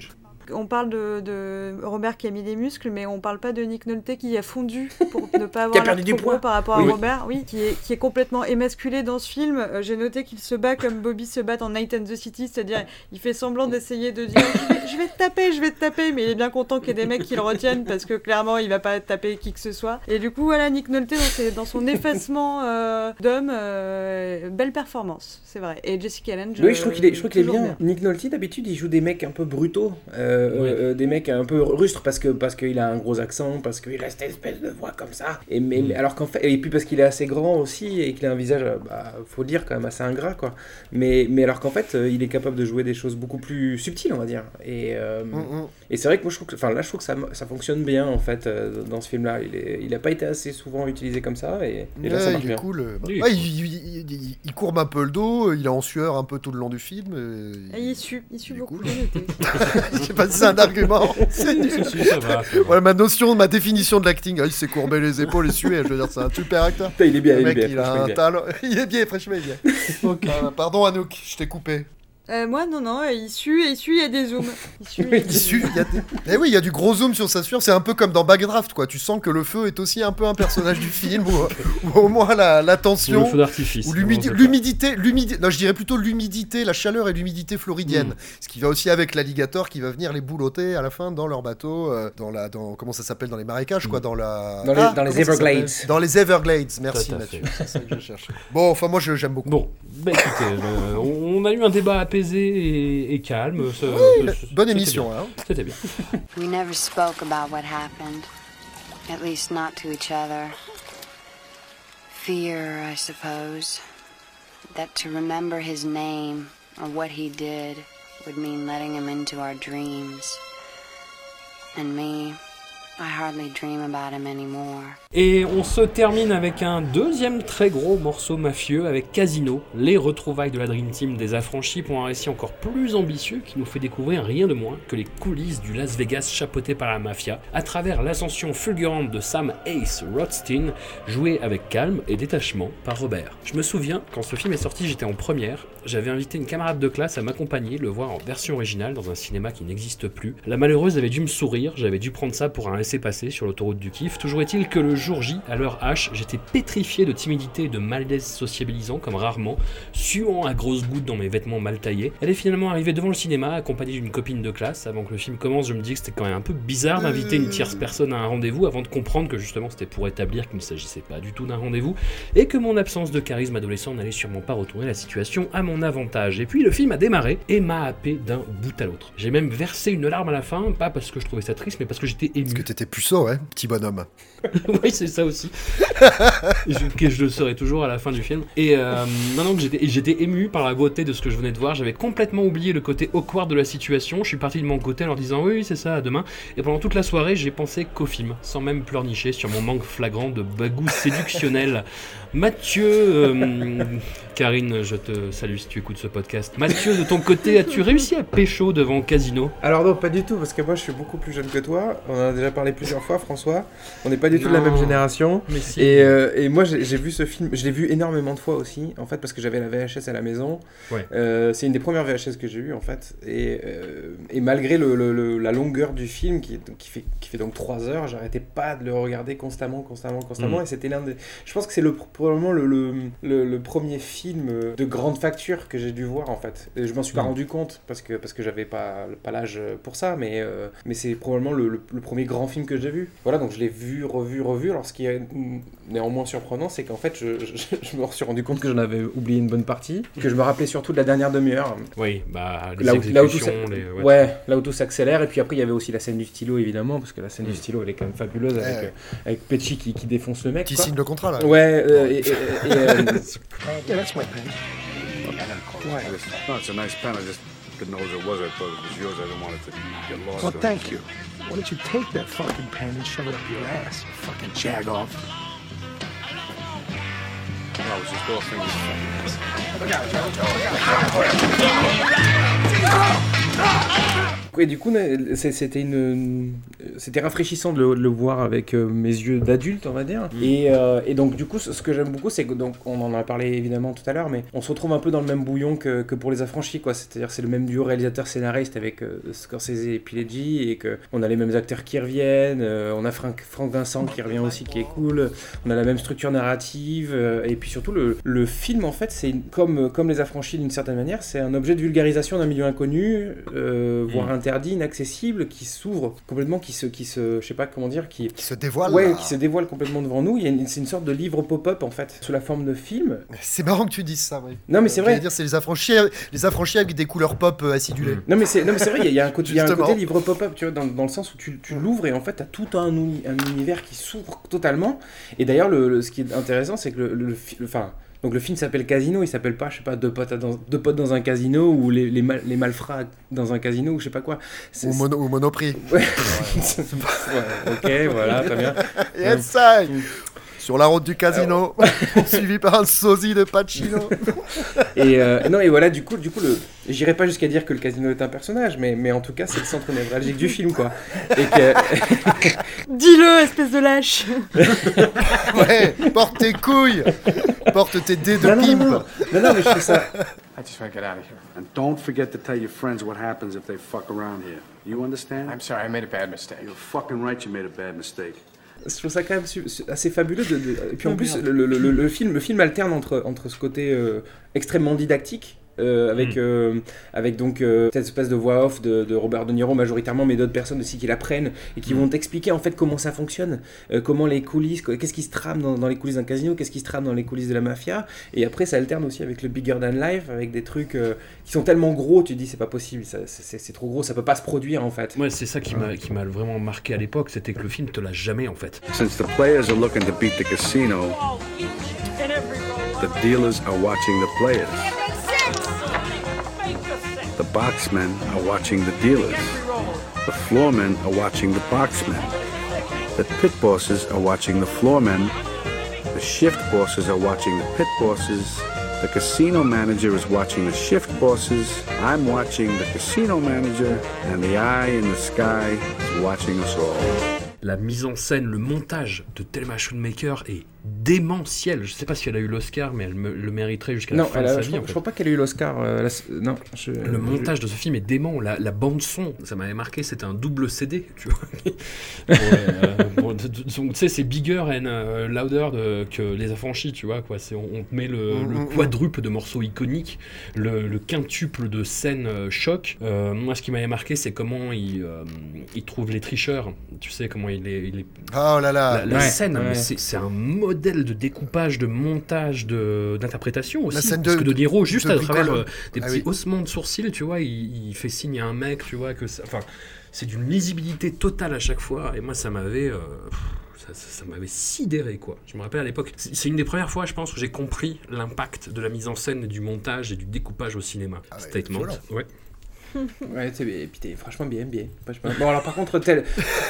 On parle de, de Robert qui a mis des muscles, mais on parle pas de Nick Nolte qui a fondu pour ne pas avoir perdu l'air du trop gros poids. par rapport Oui. à Robert, oui, qui est, qui est complètement émasculé dans ce film. Euh, J'ai noté qu'il se bat comme Bobby se bat en Night and the City, c'est-à-dire il fait semblant d'essayer de dire je vais, je vais te taper, je vais te taper, mais il est bien content qu'il y ait des mecs qui le retiennent parce que clairement il va pas taper qui que ce soit. Et du coup voilà Nick Nolte dans, ses- dans son effacement euh, d'homme, euh, belle performance, c'est vrai. Et Jessica Lange. Oui, je trouve qu'il est, je trouve qu'il est bien. Nick Nolte, d'habitude, il joue des mecs un peu brutaux, euh, Ouais. euh, des mecs un peu rustres parce que parce qu'il a un gros accent, parce qu'il a cette espèce de voix comme ça. Et mais, Mm. alors qu'en fait, et puis parce qu'il est assez grand aussi et qu'il a un visage, euh, bah, faut le dire quand même assez ingrat quoi. Mais mais alors qu'en fait, euh, il est capable de jouer des choses beaucoup plus subtiles, on va dire. Et euh, Mm, mm. et c'est vrai que moi je trouve que, enfin là, je trouve que ça, ça fonctionne bien en fait euh, dans ce film-là. Il est, il a pas été assez souvent utilisé comme ça et, et là ça marche il est bien. cool. euh, bah, Il est ouais, cool. il, il- il- il courbe un peu le dos, il est en sueur un peu tout le long du film. et- Et il sue, il sue beaucoup. cool. pas si c'est un argument. Si, si, si, ça va, ça va. Ouais, ma notion, ma définition de l'acting, ah, il s'est courbé les épaules et sué. Je veux dire, c'est un super acteur. Il est bien, Le il est mec, bien. il a un il est bien. talent. Il est bien, franchement, il est bien. Ah, pardon, Anouk, je t'ai coupé. Euh, moi, non, non, il sue, il sue, il y a des zooms. Il sue, Il y a des- Eh oui, il y a du gros zoom sur sa sueur. C'est un peu comme dans Backdraft, quoi. Tu sens que le feu est aussi un peu un personnage du film, ou, ou au moins la, la tension. Ou le feu d'artifice, Ou vraiment, l'humidité, l'humidité. Non, je dirais plutôt l'humidité, la chaleur et l'humidité floridienne. Mm. Ce qui va aussi avec l'alligator qui va venir les boulotter à la fin dans leur bateau, euh, dans la, dans comment ça s'appelle, dans les marécages, quoi, dans la. Dans les- Ah, dans les Everglades. Dans les Everglades. Merci à Mathieu. C'est ça que je cherche. Bon, enfin moi je- j'aime beaucoup. Bon, bah écoutez, euh, on a eu un débat apaisé et, et calme. ce- Oui, ce- bonne émission, bien. hein. C'était bien. We never spoke about what happened. At least not to each other. Fear, I suppose. That to remember his name or what he did would mean letting him into our dreams. And me, I hardly dream about him anymore. Et on se termine avec un deuxième très gros morceau mafieux avec Casino, les retrouvailles de la Dream Team des affranchis pour un récit encore plus ambitieux qui nous fait découvrir rien de moins que les coulisses du Las Vegas chapeauté par la mafia à travers l'ascension fulgurante de Sam Ace Rothstein, joué avec calme et détachement par Robert. Je me souviens, quand ce film est sorti, j'étais en première, j'avais invité une camarade de classe à m'accompagner, le voir en version originale dans un cinéma qui n'existe plus. La malheureuse avait dû me sourire, j'avais dû prendre ça pour un laisser-passer sur l'autoroute du kiff. Toujours est-il que le jour J, à l'heure H, j'étais pétrifié de timidité et de malaise sociabilisant comme rarement, suant à grosses gouttes dans mes vêtements mal taillés. Elle est finalement arrivée devant le cinéma accompagnée d'une copine de classe. Avant que le film commence, je me dis que c'était quand même un peu bizarre d'inviter une tierce personne à un rendez-vous avant de comprendre que justement c'était pour établir qu'il ne s'agissait pas du tout d'un rendez-vous et que mon absence de charisme adolescent n'allait sûrement pas retourner la situation à mon avantage. Et puis le film a démarré et m'a happé d'un bout à l'autre. J'ai même versé une larme à la fin, pas parce que je trouvais ça triste, mais parce que j'étais ému. Parce que t'étais puceau, ouais, petit bonhomme. oui, c'est ça aussi. Et je, que je le serai toujours à la fin du film. Et euh, maintenant que j'étais, et j'étais ému par la beauté de ce que je venais de voir, j'avais complètement oublié le côté awkward de la situation. Je suis parti de mon côté en leur disant oui, oui, c'est ça, à demain. Et pendant toute la soirée, j'ai pensé qu'au film, sans même pleurnicher sur mon manque flagrant de bagou séductionnel. Mathieu, euh, Karine, je te salue si tu écoutes ce podcast. Mathieu, de ton côté, as-tu réussi à pécho devant Casino? Alors non, pas du tout, parce que moi je suis beaucoup plus jeune que toi. On en a déjà parlé plusieurs fois, François. On n'est pas du tout de la même génération. Mais si. Et, euh, et moi j'ai vu ce film, je l'ai vu énormément de fois aussi, en fait, parce que j'avais la VHS à la maison. Ouais. Euh, c'est une des premières VHS que j'ai eues, en fait. Et, et malgré le, le- le- la longueur du film, qui, est- qui, fait, qui fait donc 3 heures, j'arrêtais pas de le regarder constamment, constamment, constamment. Mm. Et c'était l'un des. Je pense que c'est le, probablement le, le, le- le premier film de grande facture que j'ai dû voir, en fait. Et je m'en suis pas Mm. rendu compte, parce que, parce que j'avais pas, pas l'âge pour ça, mais, euh, mais c'est probablement le, le- le premier grand film que j'ai vu. Voilà, donc je l'ai vu, revu, revu. Alors ce qui est néanmoins surprenant, c'est qu'en fait, je, je- je me suis rendu compte que j'en avais oublié une bonne partie, que je me rappelais surtout de la dernière demi-heure. Oui, bah, les Là où, là où tout les- ouais. ouais, là où tout s'accélère. Et puis après, il y avait aussi la scène du stylo, évidemment, parce que la scène du stylo, elle est quand même fabuleuse avec, Ouais. euh, avec qui, qui défonce le mec. Qui quoi. signe le contrat, là. Ouais, euh, euh, Yeah, that's my pen. Why? No, it's a nice pen. I just didn't know whose it was. I thought it was yours. I didn't want it to get lost. Well, thank you. Why don't you take that fucking pen and shove it up your ass, you fucking jag off? No, I was just offering you Et du coup, c'était une, c'était rafraîchissant de le, de le voir avec euh, mes yeux d'adulte, on va dire. Et, euh, et donc, du coup, ce que j'aime beaucoup, c'est que donc on en a parlé évidemment tout à l'heure, mais on se retrouve un peu dans le même bouillon que, que pour les affranchis, quoi. C'est-à-dire, c'est le même duo réalisateur-scénariste avec euh, Scorsese et Pileggi, et que on a les mêmes acteurs qui reviennent. euh, on a Frank, Frank Vincent qui revient aussi, qui est cool. On a la même structure narrative, et puis surtout le, le film, en fait, c'est comme comme les affranchis d'une certaine manière, c'est un objet de vulgarisation d'un milieu inconnu, euh, voire Mm. interdit, inaccessible, qui s'ouvre complètement, qui se, qui se, je sais pas comment dire, qui, se dévoile. Ouais, là. qui se dévoile complètement devant nous. Il y a une- c'est une sorte de livre pop-up en fait, sous la forme de film. C'est marrant que tu dises ça, oui. Non, mais c'est vrai. Dire, c'est les affranchis, les affranchis avec des couleurs pop euh, acidulées. Non mais c'est non mais c'est vrai, il y a- il y, a un côté, il y a un côté livre pop-up, tu vois, dans, dans le sens où tu, tu l'ouvres et en fait t'as tout un, uni- un univers qui s'ouvre totalement. Et d'ailleurs, le, le- ce qui est intéressant, c'est que le, le, le- enfin. Donc le film s'appelle Casino, il s'appelle pas, je sais pas, deux potes, dans, deux potes dans un casino ou les, les, mal- les malfrats dans un casino ou je sais pas quoi. Ou, mono, ou Monoprix. Ouais. Ouais, ok, voilà, très bien. Yes. Sur la route du casino, suivi par un sosie de Pacino. Et euh, non et voilà du coup du coup le j'irai pas jusqu'à dire que le casino est un personnage mais mais en tout cas c'est le centre névralgique du film quoi et que Dis-le, espèce de lâche ouais, porte tes couilles, porte tes dés de Non, non, pimp. non, non, non, mais je trouve ça I just want to get out of here. And don't forget to tell your friends what happens if they fuck around here. You understand? I'm sorry, I made a bad mistake. You're fucking right you made a bad mistake. Je trouve ça quand même assez fabuleux. De, de- et puis en plus, le, le- le- le film, le film alterne entre, entre ce côté euh, extrêmement didactique. Euh, avec, euh, avec donc euh, cette espèce de voix off de, de Robert De Niro majoritairement, mais d'autres personnes aussi qui l'apprennent et qui vont t'expliquer en fait comment ça fonctionne, euh, comment les coulisses, qu'est-ce qui se trame dans, dans les coulisses d'un casino, qu'est-ce qui se trame dans les coulisses de la mafia. Et après, ça alterne aussi avec le Bigger Than Life, avec des trucs euh, qui sont tellement gros, tu te dis c'est pas possible, c'est trop gros, ça peut pas se produire en fait. Ouais, c'est ça qui m'a qui m'a vraiment marqué à l'époque, c'était que le film te l'a jamais en fait. Since the players are looking to beat the casino, the dealers are watching the players. The boxmen are watching the dealers. The floormen are watching the boxmen. The pit bosses are watching the floormen. The shift bosses are watching the pit bosses. The casino manager is watching the shift bosses. I'm watching the casino manager. And the eye in the sky is watching us all. La mise en scène, le montage de Thelma Schoonmaker est démentiel. Je sais pas si elle a eu l'Oscar, mais elle me- le mériterait jusqu'à la Non, fin elle de a- sa je, vie. crois, en je crois pas qu'elle ait eu l'Oscar. euh, la- non, je- Le montage de ce film est dément. La, la bande son, ça m'avait marqué, c'était un double CD, tu vois. Euh, tu sais, c'est bigger and euh, louder de- que les affranchis, tu vois. Quoi. C'est, on, te met le, Mm, le mm, quadruple de morceaux iconiques, le, le quintuple de scènes euh, choc. Euh, moi, ce qui m'avait marqué, c'est comment il, euh, il trouve les tricheurs. Tu sais, comment il est. il est- Oh là là. La, la Ouais, scène, ouais. c'est, c'est un modèle de découpage, de montage, de, d'interprétation aussi. La scène parce de- que De Niro, juste de à travers euh, des Ah petits oui. haussements de sourcils, tu vois, il, il fait signe à un mec, tu vois, que ça, enfin, c'est d'une lisibilité totale à chaque fois, et moi ça m'avait, euh, ça, ça- ça m'avait sidéré quoi. Je me rappelle à l'époque, c'est une des premières fois, je pense, où j'ai compris l'impact de la mise en scène, du montage et du découpage au cinéma. Ah Statement, ouais. Ouais, c'est et puis t'es franchement bien, bien. Franchement. Bon, alors par contre, Tel-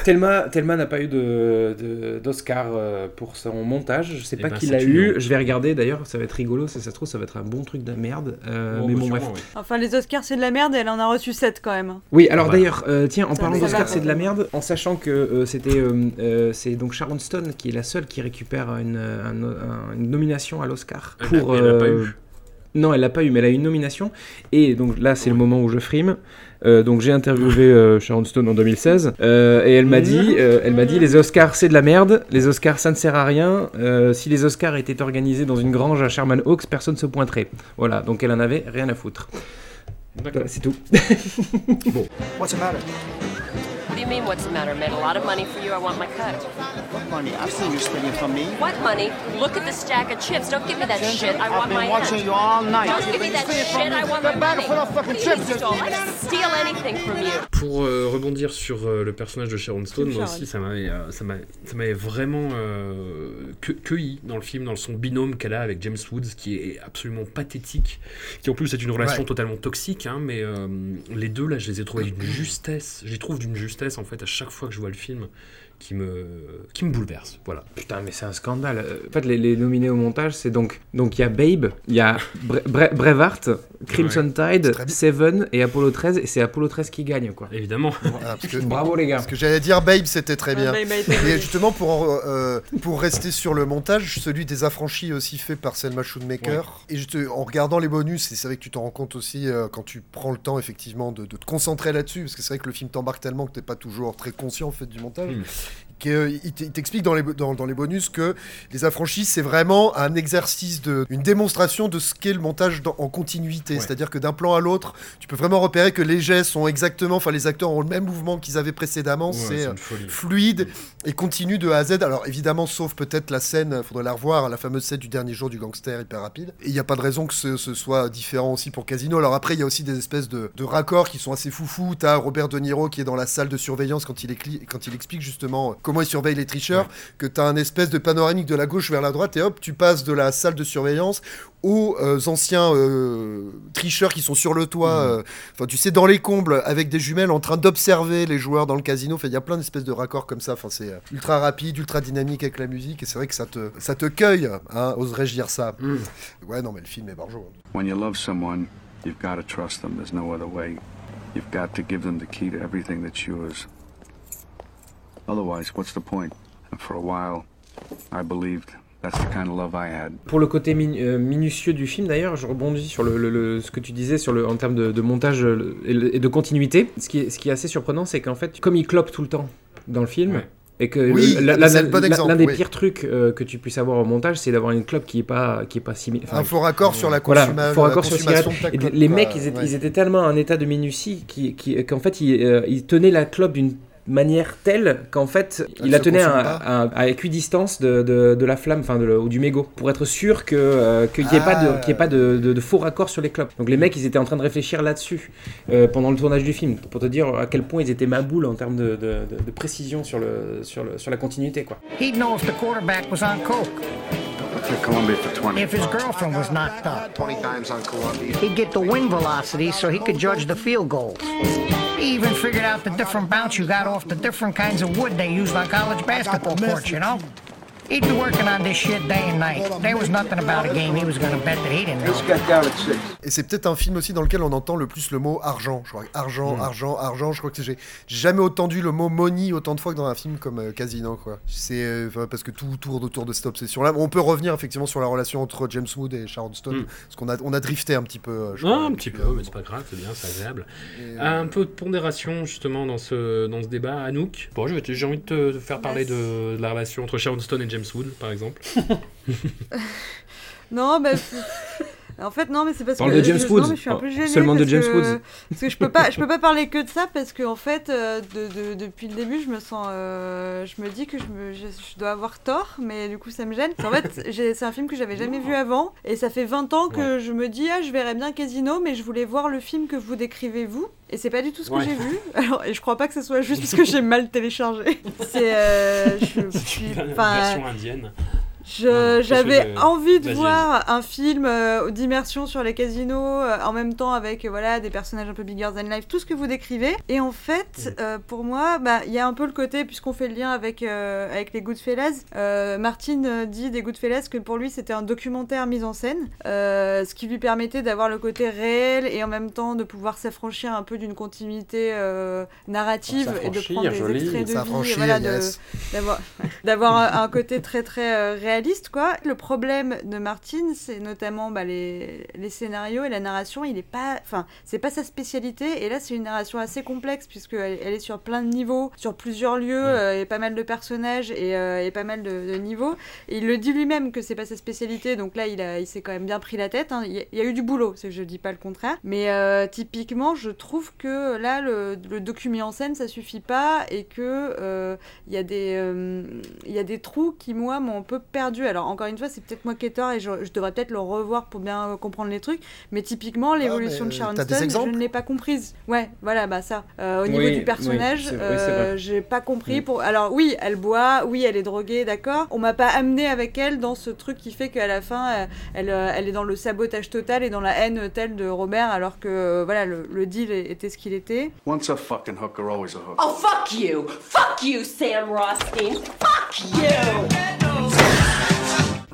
Thelma, n'a pas eu de, de- d'Oscar euh, pour son montage. Je sais Eh pas ben, qui l'a eu. Je vais regarder d'ailleurs, ça va être rigolo. Si ça se trouve, ça va être un bon truc de merde. Euh, Bon, mais bah, bon, bref. ouais. Enfin, les Oscars, c'est de la merde elle en a reçu 7 quand même. Oui, alors Voilà. d'ailleurs, euh, tiens, en Ça parlant va, ça d'Oscar, va. c'est de la merde, en sachant que euh, c'était, euh, euh, c'est donc Sharon Stone qui est la seule qui récupère une, un- un- une nomination à l'Oscar Elle l'a- pour. elle Non, elle l'a pas eu, mais elle a eu une nomination. Et donc là, c'est le moment où je frime. Euh, donc j'ai interviewé euh, Sharon Stone en 2016 euh, et elle m'a dit, euh, elle m'a dit les Oscars c'est de la merde, les Oscars ça ne sert à rien. Euh, si les Oscars étaient organisés dans une grange à Sherman Oaks, personne se pointerait. Voilà, donc elle en avait rien à foutre. Voilà, c'est tout. What's the matter? What do you mean, what's the matter? Made a lot of money for you. I want my cut. What money? I've seen you spending from me. What money? Look at the stack of chips. Don't give me that Ginger, shit. I I've want been my watching end. you all night. Don't give me that stealing shit. me. I want my money. chips? I steal anything from you. Pour euh, rebondir sur euh, le personnage de Sharon Stone, moi aussi, ça m'avait, euh, ça m'a- ça m'avait vraiment euh, que- cueilli dans le film, dans son binôme qu'elle a avec James Woods, qui est absolument pathétique, qui en plus est une relation Ouais. totalement toxique, hein, mais euh, les deux là, je les ai trouvés d'une justesse, j'y trouve d'une justesse en fait à chaque fois que je vois le film, qui me, qui bouleverse. Voilà. Putain, mais c'est un scandale. En fait, les, nominés au montage, c'est donc donc il y a Babe, il y a Bre- Crimson Tide. Seven et Apollo 13, et c'est Apollo 13 qui gagne, quoi. Évidemment. Parce que- Bravo les gars. Ce que j'allais dire, Babe, c'était très Ah, bien. Babe Et justement, pour, euh, pour rester sur le montage, celui des affranchis aussi fait par Selma Schoonmaker. Et juste, en regardant les bonus, et c'est vrai que tu t'en rends compte aussi euh, quand tu prends le temps effectivement de, de te concentrer là-dessus, parce que c'est vrai que le film t'embarque tellement que t'es pas toujours très conscient en fait du montage. Mm. T- il t'explique dans les, bo- dans, dans les bonus que les affranchis, c'est vraiment un exercice, de, une démonstration de ce qu'est le montage dans- en continuité. Ouais. C'est-à-dire que d'un plan à l'autre, tu peux vraiment repérer que les gestes sont exactement, enfin les acteurs ont le même mouvement qu'ils avaient précédemment. Ouais, c'est euh, fluide et continue de A à Z. Alors évidemment, sauf peut-être la scène, il faudrait la revoir, la fameuse scène du dernier jour du gangster hyper rapide. Et il n'y a pas de raison que ce, ce soit différent aussi pour Casino. Alors après, il y a aussi des espèces de, de raccords qui sont assez foufous. T'as Robert De Niro qui est dans la salle de surveillance quand il, écli- quand il explique justement comment il surveille les tricheurs, que t'as un espèce de panoramique de la gauche vers la droite et hop, tu passes de la salle de surveillance aux euh, anciens euh, tricheurs qui sont sur le toit, euh, enfin tu sais, dans les combles, avec des jumelles en train d'observer les joueurs dans le casino. Enfin, il y a plein d'espèces de raccords comme ça. Enfin, c'est euh, ultra rapide, ultra dynamique avec la musique, et c'est vrai que ça te, ça te cueille, hein, oserais-je dire ça. Ouais, non, mais le film est barjot. hein. When you love someone, you've got to trust them. There's no other way. You've got to give them the key to everything that's yours. Pour le côté min- euh, minutieux du film, d'ailleurs, je rebondis sur le, le- le- ce que tu disais sur le, en termes de, de montage euh, le- et, le- et de continuité. Ce qui est, ce qui est assez surprenant, c'est qu'en fait, comme il clope tout le temps dans le film, Ouais. et que Oui, l'un des oui. pires trucs euh, que tu puisses avoir au montage, c'est d'avoir une clope qui est pas, qui est pas similaire. Un faux raccord sur la, Voilà, faux raccord sur la consommation clope, les mecs, ils étaient, Ouais. ils étaient tellement en état de minutie qu'en fait, ils, euh, ils tenaient la clope d'une manière telle qu'en fait, Elle il la tenait à, à- à équidistance de, de, de la flamme, enfin ou du mégot, pour être sûr que euh, qu'il n'y ait pas, de, Ah. qu'il y ait pas de, de- de faux raccords sur les clopes. Donc les mecs, ils étaient en train de réfléchir là-dessus euh, pendant le tournage du film, pour te dire à quel point ils étaient maboules en termes de, de- de- de précision sur, le, sur, le, sur la continuité. Quoi. He'd know if the quarterback was on coke. To Columbia for 20. If his girlfriend was knocked up. 20 times on Columbia. He'd get the wind velocity so he could judge the field goals. He even figured out the different bounce you got off the different kinds of wood they used on college basketball courts, you know? He'd be working on this shit day and night. There was nothing about a game he was gonna bet that he didn't know. got down at six. Et c'est peut-être un film aussi dans lequel on entend le plus le mot argent. Je crois argent, argent, argent. Je crois que j'ai jamais entendu le mot money autant de fois que dans un film comme euh, Casino, quoi. C'est euh, parce que tout tourne autour de cette obsession-là. On peut revenir effectivement sur la relation entre James Wood et Sharon Stone, Mm. parce qu'on a on a drifté un petit peu. euh, je Non, crois, un petit peu, mais c'est pas grave, c'est bien, c'est agréable. Et, Un peu de pondération justement dans ce, dans ce débat, Anouk? Bon, j'ai envie de te faire parler de, de la relation entre Sharon Stone et James Wood, par exemple. Non, bah. En fait, non, mais c'est parce Parle que de James je, Woods. non, mais je suis un peu gênée seulement de parce James que- Woods. Parce que je peux pas, je peux pas parler que de ça parce que en fait, euh, de, de- depuis le début, je me sens, euh, je me dis que je, me, je, je dois avoir tort, mais du coup, ça me gêne. En fait, j'ai- c'est un film que j'avais jamais vu avant et ça fait 20 ans que je me dis ah, je verrais bien Casino, mais je voulais voir le film que vous décrivez vous. Et c'est pas du tout ce que Ouais. j'ai vu. Alors, et je crois pas que ce soit juste parce que j'ai mal téléchargé. C'est, euh, je, je suis, enfin, version indienne. J'avais envie de voir un film euh, d'immersion sur les casinos, euh, en même temps avec euh, voilà des personnages un peu bigger than life, tout ce que vous décrivez. Et en fait, euh, pour moi, bah, il y a un peu le côté, puisqu'on fait le lien avec, euh, avec les Goodfellas, euh, Martin dit des Goodfellas que pour lui c'était un documentaire mis en scène, euh, ce qui lui permettait d'avoir le côté réel et en même temps de pouvoir s'affranchir un peu d'une continuité euh, narrative et de prendre des joli. extraits de vie, S'affranchir, voilà, de- yes. d'avoir d'avoir un, côté très très euh, réaliste quoi. Le problème de Martin, c'est notamment bah, les, les scénarios et la narration. Il est pas, enfin, c'est pas sa spécialité. Et là, c'est une narration assez complexe puisque elle, elle est sur plein de niveaux, sur plusieurs lieux euh, et pas mal de personnages et, euh, et pas mal de, de niveaux. Et il le dit lui-même que c'est pas sa spécialité. Donc là, il a, il s'est quand même bien pris la tête. hein. Il, y a, eu du boulot, c'est je dis pas le contraire. Mais euh, typiquement, je trouve que là, le, le docu mis en scène, ça suffit pas et que il y a des il y a des trous qui moi m'ont un peu perdu alors encore une fois c'est peut-être moi qui ai tort et je, je devrais peut-être le revoir pour bien euh, comprendre les trucs mais typiquement l'évolution mais, de Sharon Stone je ne l'ai pas comprise ouais voilà bah ça Euh, au niveau Oui, du personnage oui, euh, j'ai pas compris Mm. pour alors oui elle boit oui elle est droguée d'accord on m'a pas amené avec elle dans ce truc qui fait qu'à la fin euh, elle, elle est dans le sabotage total et dans la haine telle de Robert alors que voilà le, le deal était ce qu'il était Once a fucking hooker, always a hooker. Oh, fuck you! Fuck you, Sam Rothstein! Fuck you!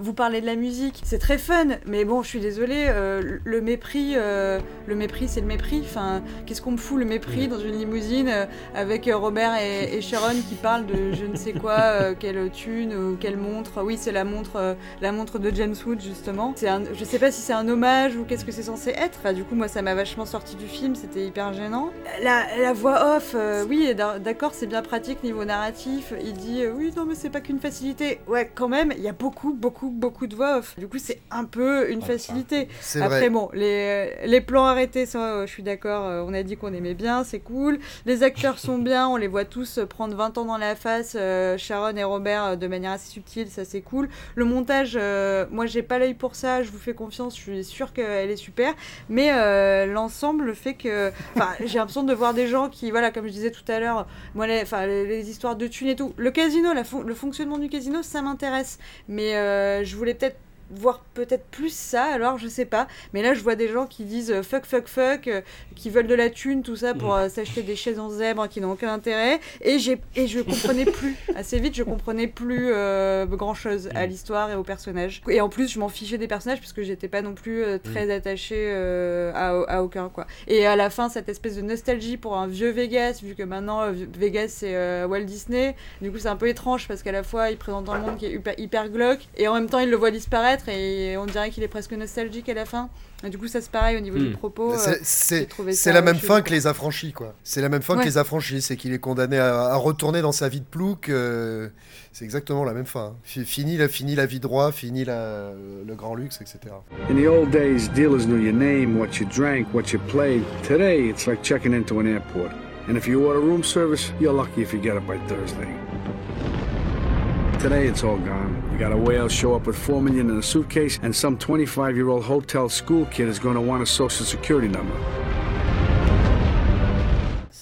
Vous parlez de la musique, c'est très fun, mais bon, je suis désolée, euh, le mépris, euh, le mépris, c'est le mépris. Enfin, qu'est-ce qu'on me fout le mépris dans une limousine euh, avec Robert et, et Sharon qui parlent de je ne sais quoi, quelle thune ou quelle montre. Oui, c'est la montre, la montre de James Wood justement. C'est un, je sais pas si c'est un hommage ou qu'est-ce que c'est censé être. Enfin, du coup, moi, ça m'a vachement sorti du film, c'était hyper gênant. La, la voix off, oui, d'a- d'accord, c'est bien pratique niveau narratif. Il dit oui, non, mais c'est pas qu'une facilité. Ouais, quand même, il y a beaucoup, beaucoup, beaucoup de voix off. Du coup, c'est un peu une facilité. Après, vrai. bon, les, les plans arrêtés, ça, euh, je suis d'accord, euh, on a dit qu'on aimait bien, c'est cool. Les acteurs sont bien, on les voit tous euh, prendre 20 ans dans la face, euh, Sharon et Robert, euh, de manière assez subtile, ça c'est cool. Le montage, euh, moi j'ai pas l'œil pour ça, je vous fais confiance, je suis sûre qu'elle est super. Mais euh, l'ensemble fait que. J'ai l'impression de voir des gens qui, voilà, comme je disais tout à l'heure, moi, les, enfin, les, les histoires de thunes et tout. Le casino, la le fonctionnement du casino, ça m'intéresse. Mais euh, je voulais peut-être voir peut-être plus ça, alors je sais pas. Mais là, je vois des gens qui disent euh, fuck, fuck, fuck, euh, qui veulent de la thune, tout ça, pour Mm. euh, s'acheter des chaises en zèbre qui n'ont aucun intérêt. Et, j'ai, et je comprenais plus, assez vite, je comprenais plus euh, grand chose à l'histoire et aux personnages. Et en plus, je m'en fichais des personnages puisque j'étais pas non plus euh, très attachée à, à aucun, quoi. Et à la fin, cette espèce de nostalgie pour un vieux Vegas, vu que maintenant Vegas c'est Walt Disney. Du coup, c'est un peu étrange parce qu'à la fois, il présente un monde qui est hyper, hyper glauque et en même temps, il le voit disparaître et on dirait qu'il est presque nostalgique à la fin. Et du coup, ça c'est pareil au niveau du Hmm. propos. euh, C'est- la même fin quoi. que les affranchis, quoi. C'est la même fin Ouais. que les affranchis, c'est qu'il est condamné à, à retourner dans sa vie de plouc. euh, c'est exactement la même fin. Fi- Fini, la, fini la vie de roi, fini la- le grand luxe, etc. In the old days, dealers knew your name, what you drank, what you played. Today, it's like checking into an airport. And if you order room service, you're lucky if you get it by Thursday. Today, it's all gone. You got a whale show up with four million in a suitcase, and some 25 year old hotel school kid is going to want a social security number.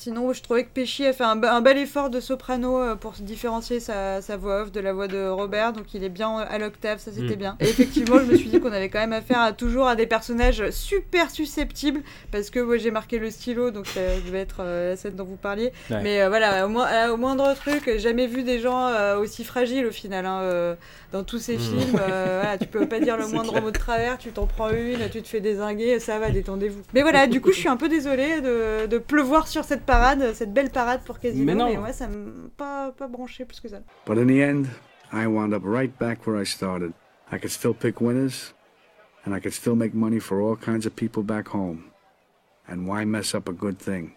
Sinon, je trouvais que Pesci a fait un, be- un bel effort de soprano euh, pour se différencier sa, sa voix off de la voix de Robert, donc il est bien à l'octave, ça c'était Mm. bien. Et effectivement, je me suis dit qu'on avait quand même affaire à, toujours à des personnages super susceptibles, parce que ouais, j'ai marqué le stylo, donc ça devait être euh, la scène dont vous parliez. Ouais. Mais euh, voilà, au, moins, euh, au moindre truc, jamais vu des gens euh, aussi fragiles au final. hein, euh, dans tous ces Mm. films, euh, voilà, tu peux pas dire le moindre clair. mot de travers, tu t'en prends une, tu te fais désinguer, ça va, détendez-vous. Mais voilà, du coup, je suis un peu désolée de, de pleuvoir sur cette parade, cette belle parade pour Casino, Mais non. mais ouais, ça m'a pas, pas branché plus que ça. But in the end, I wound up right back where I started. I could still pick winners, and I could still make money for all kinds of people back home. And why mess up a good thing?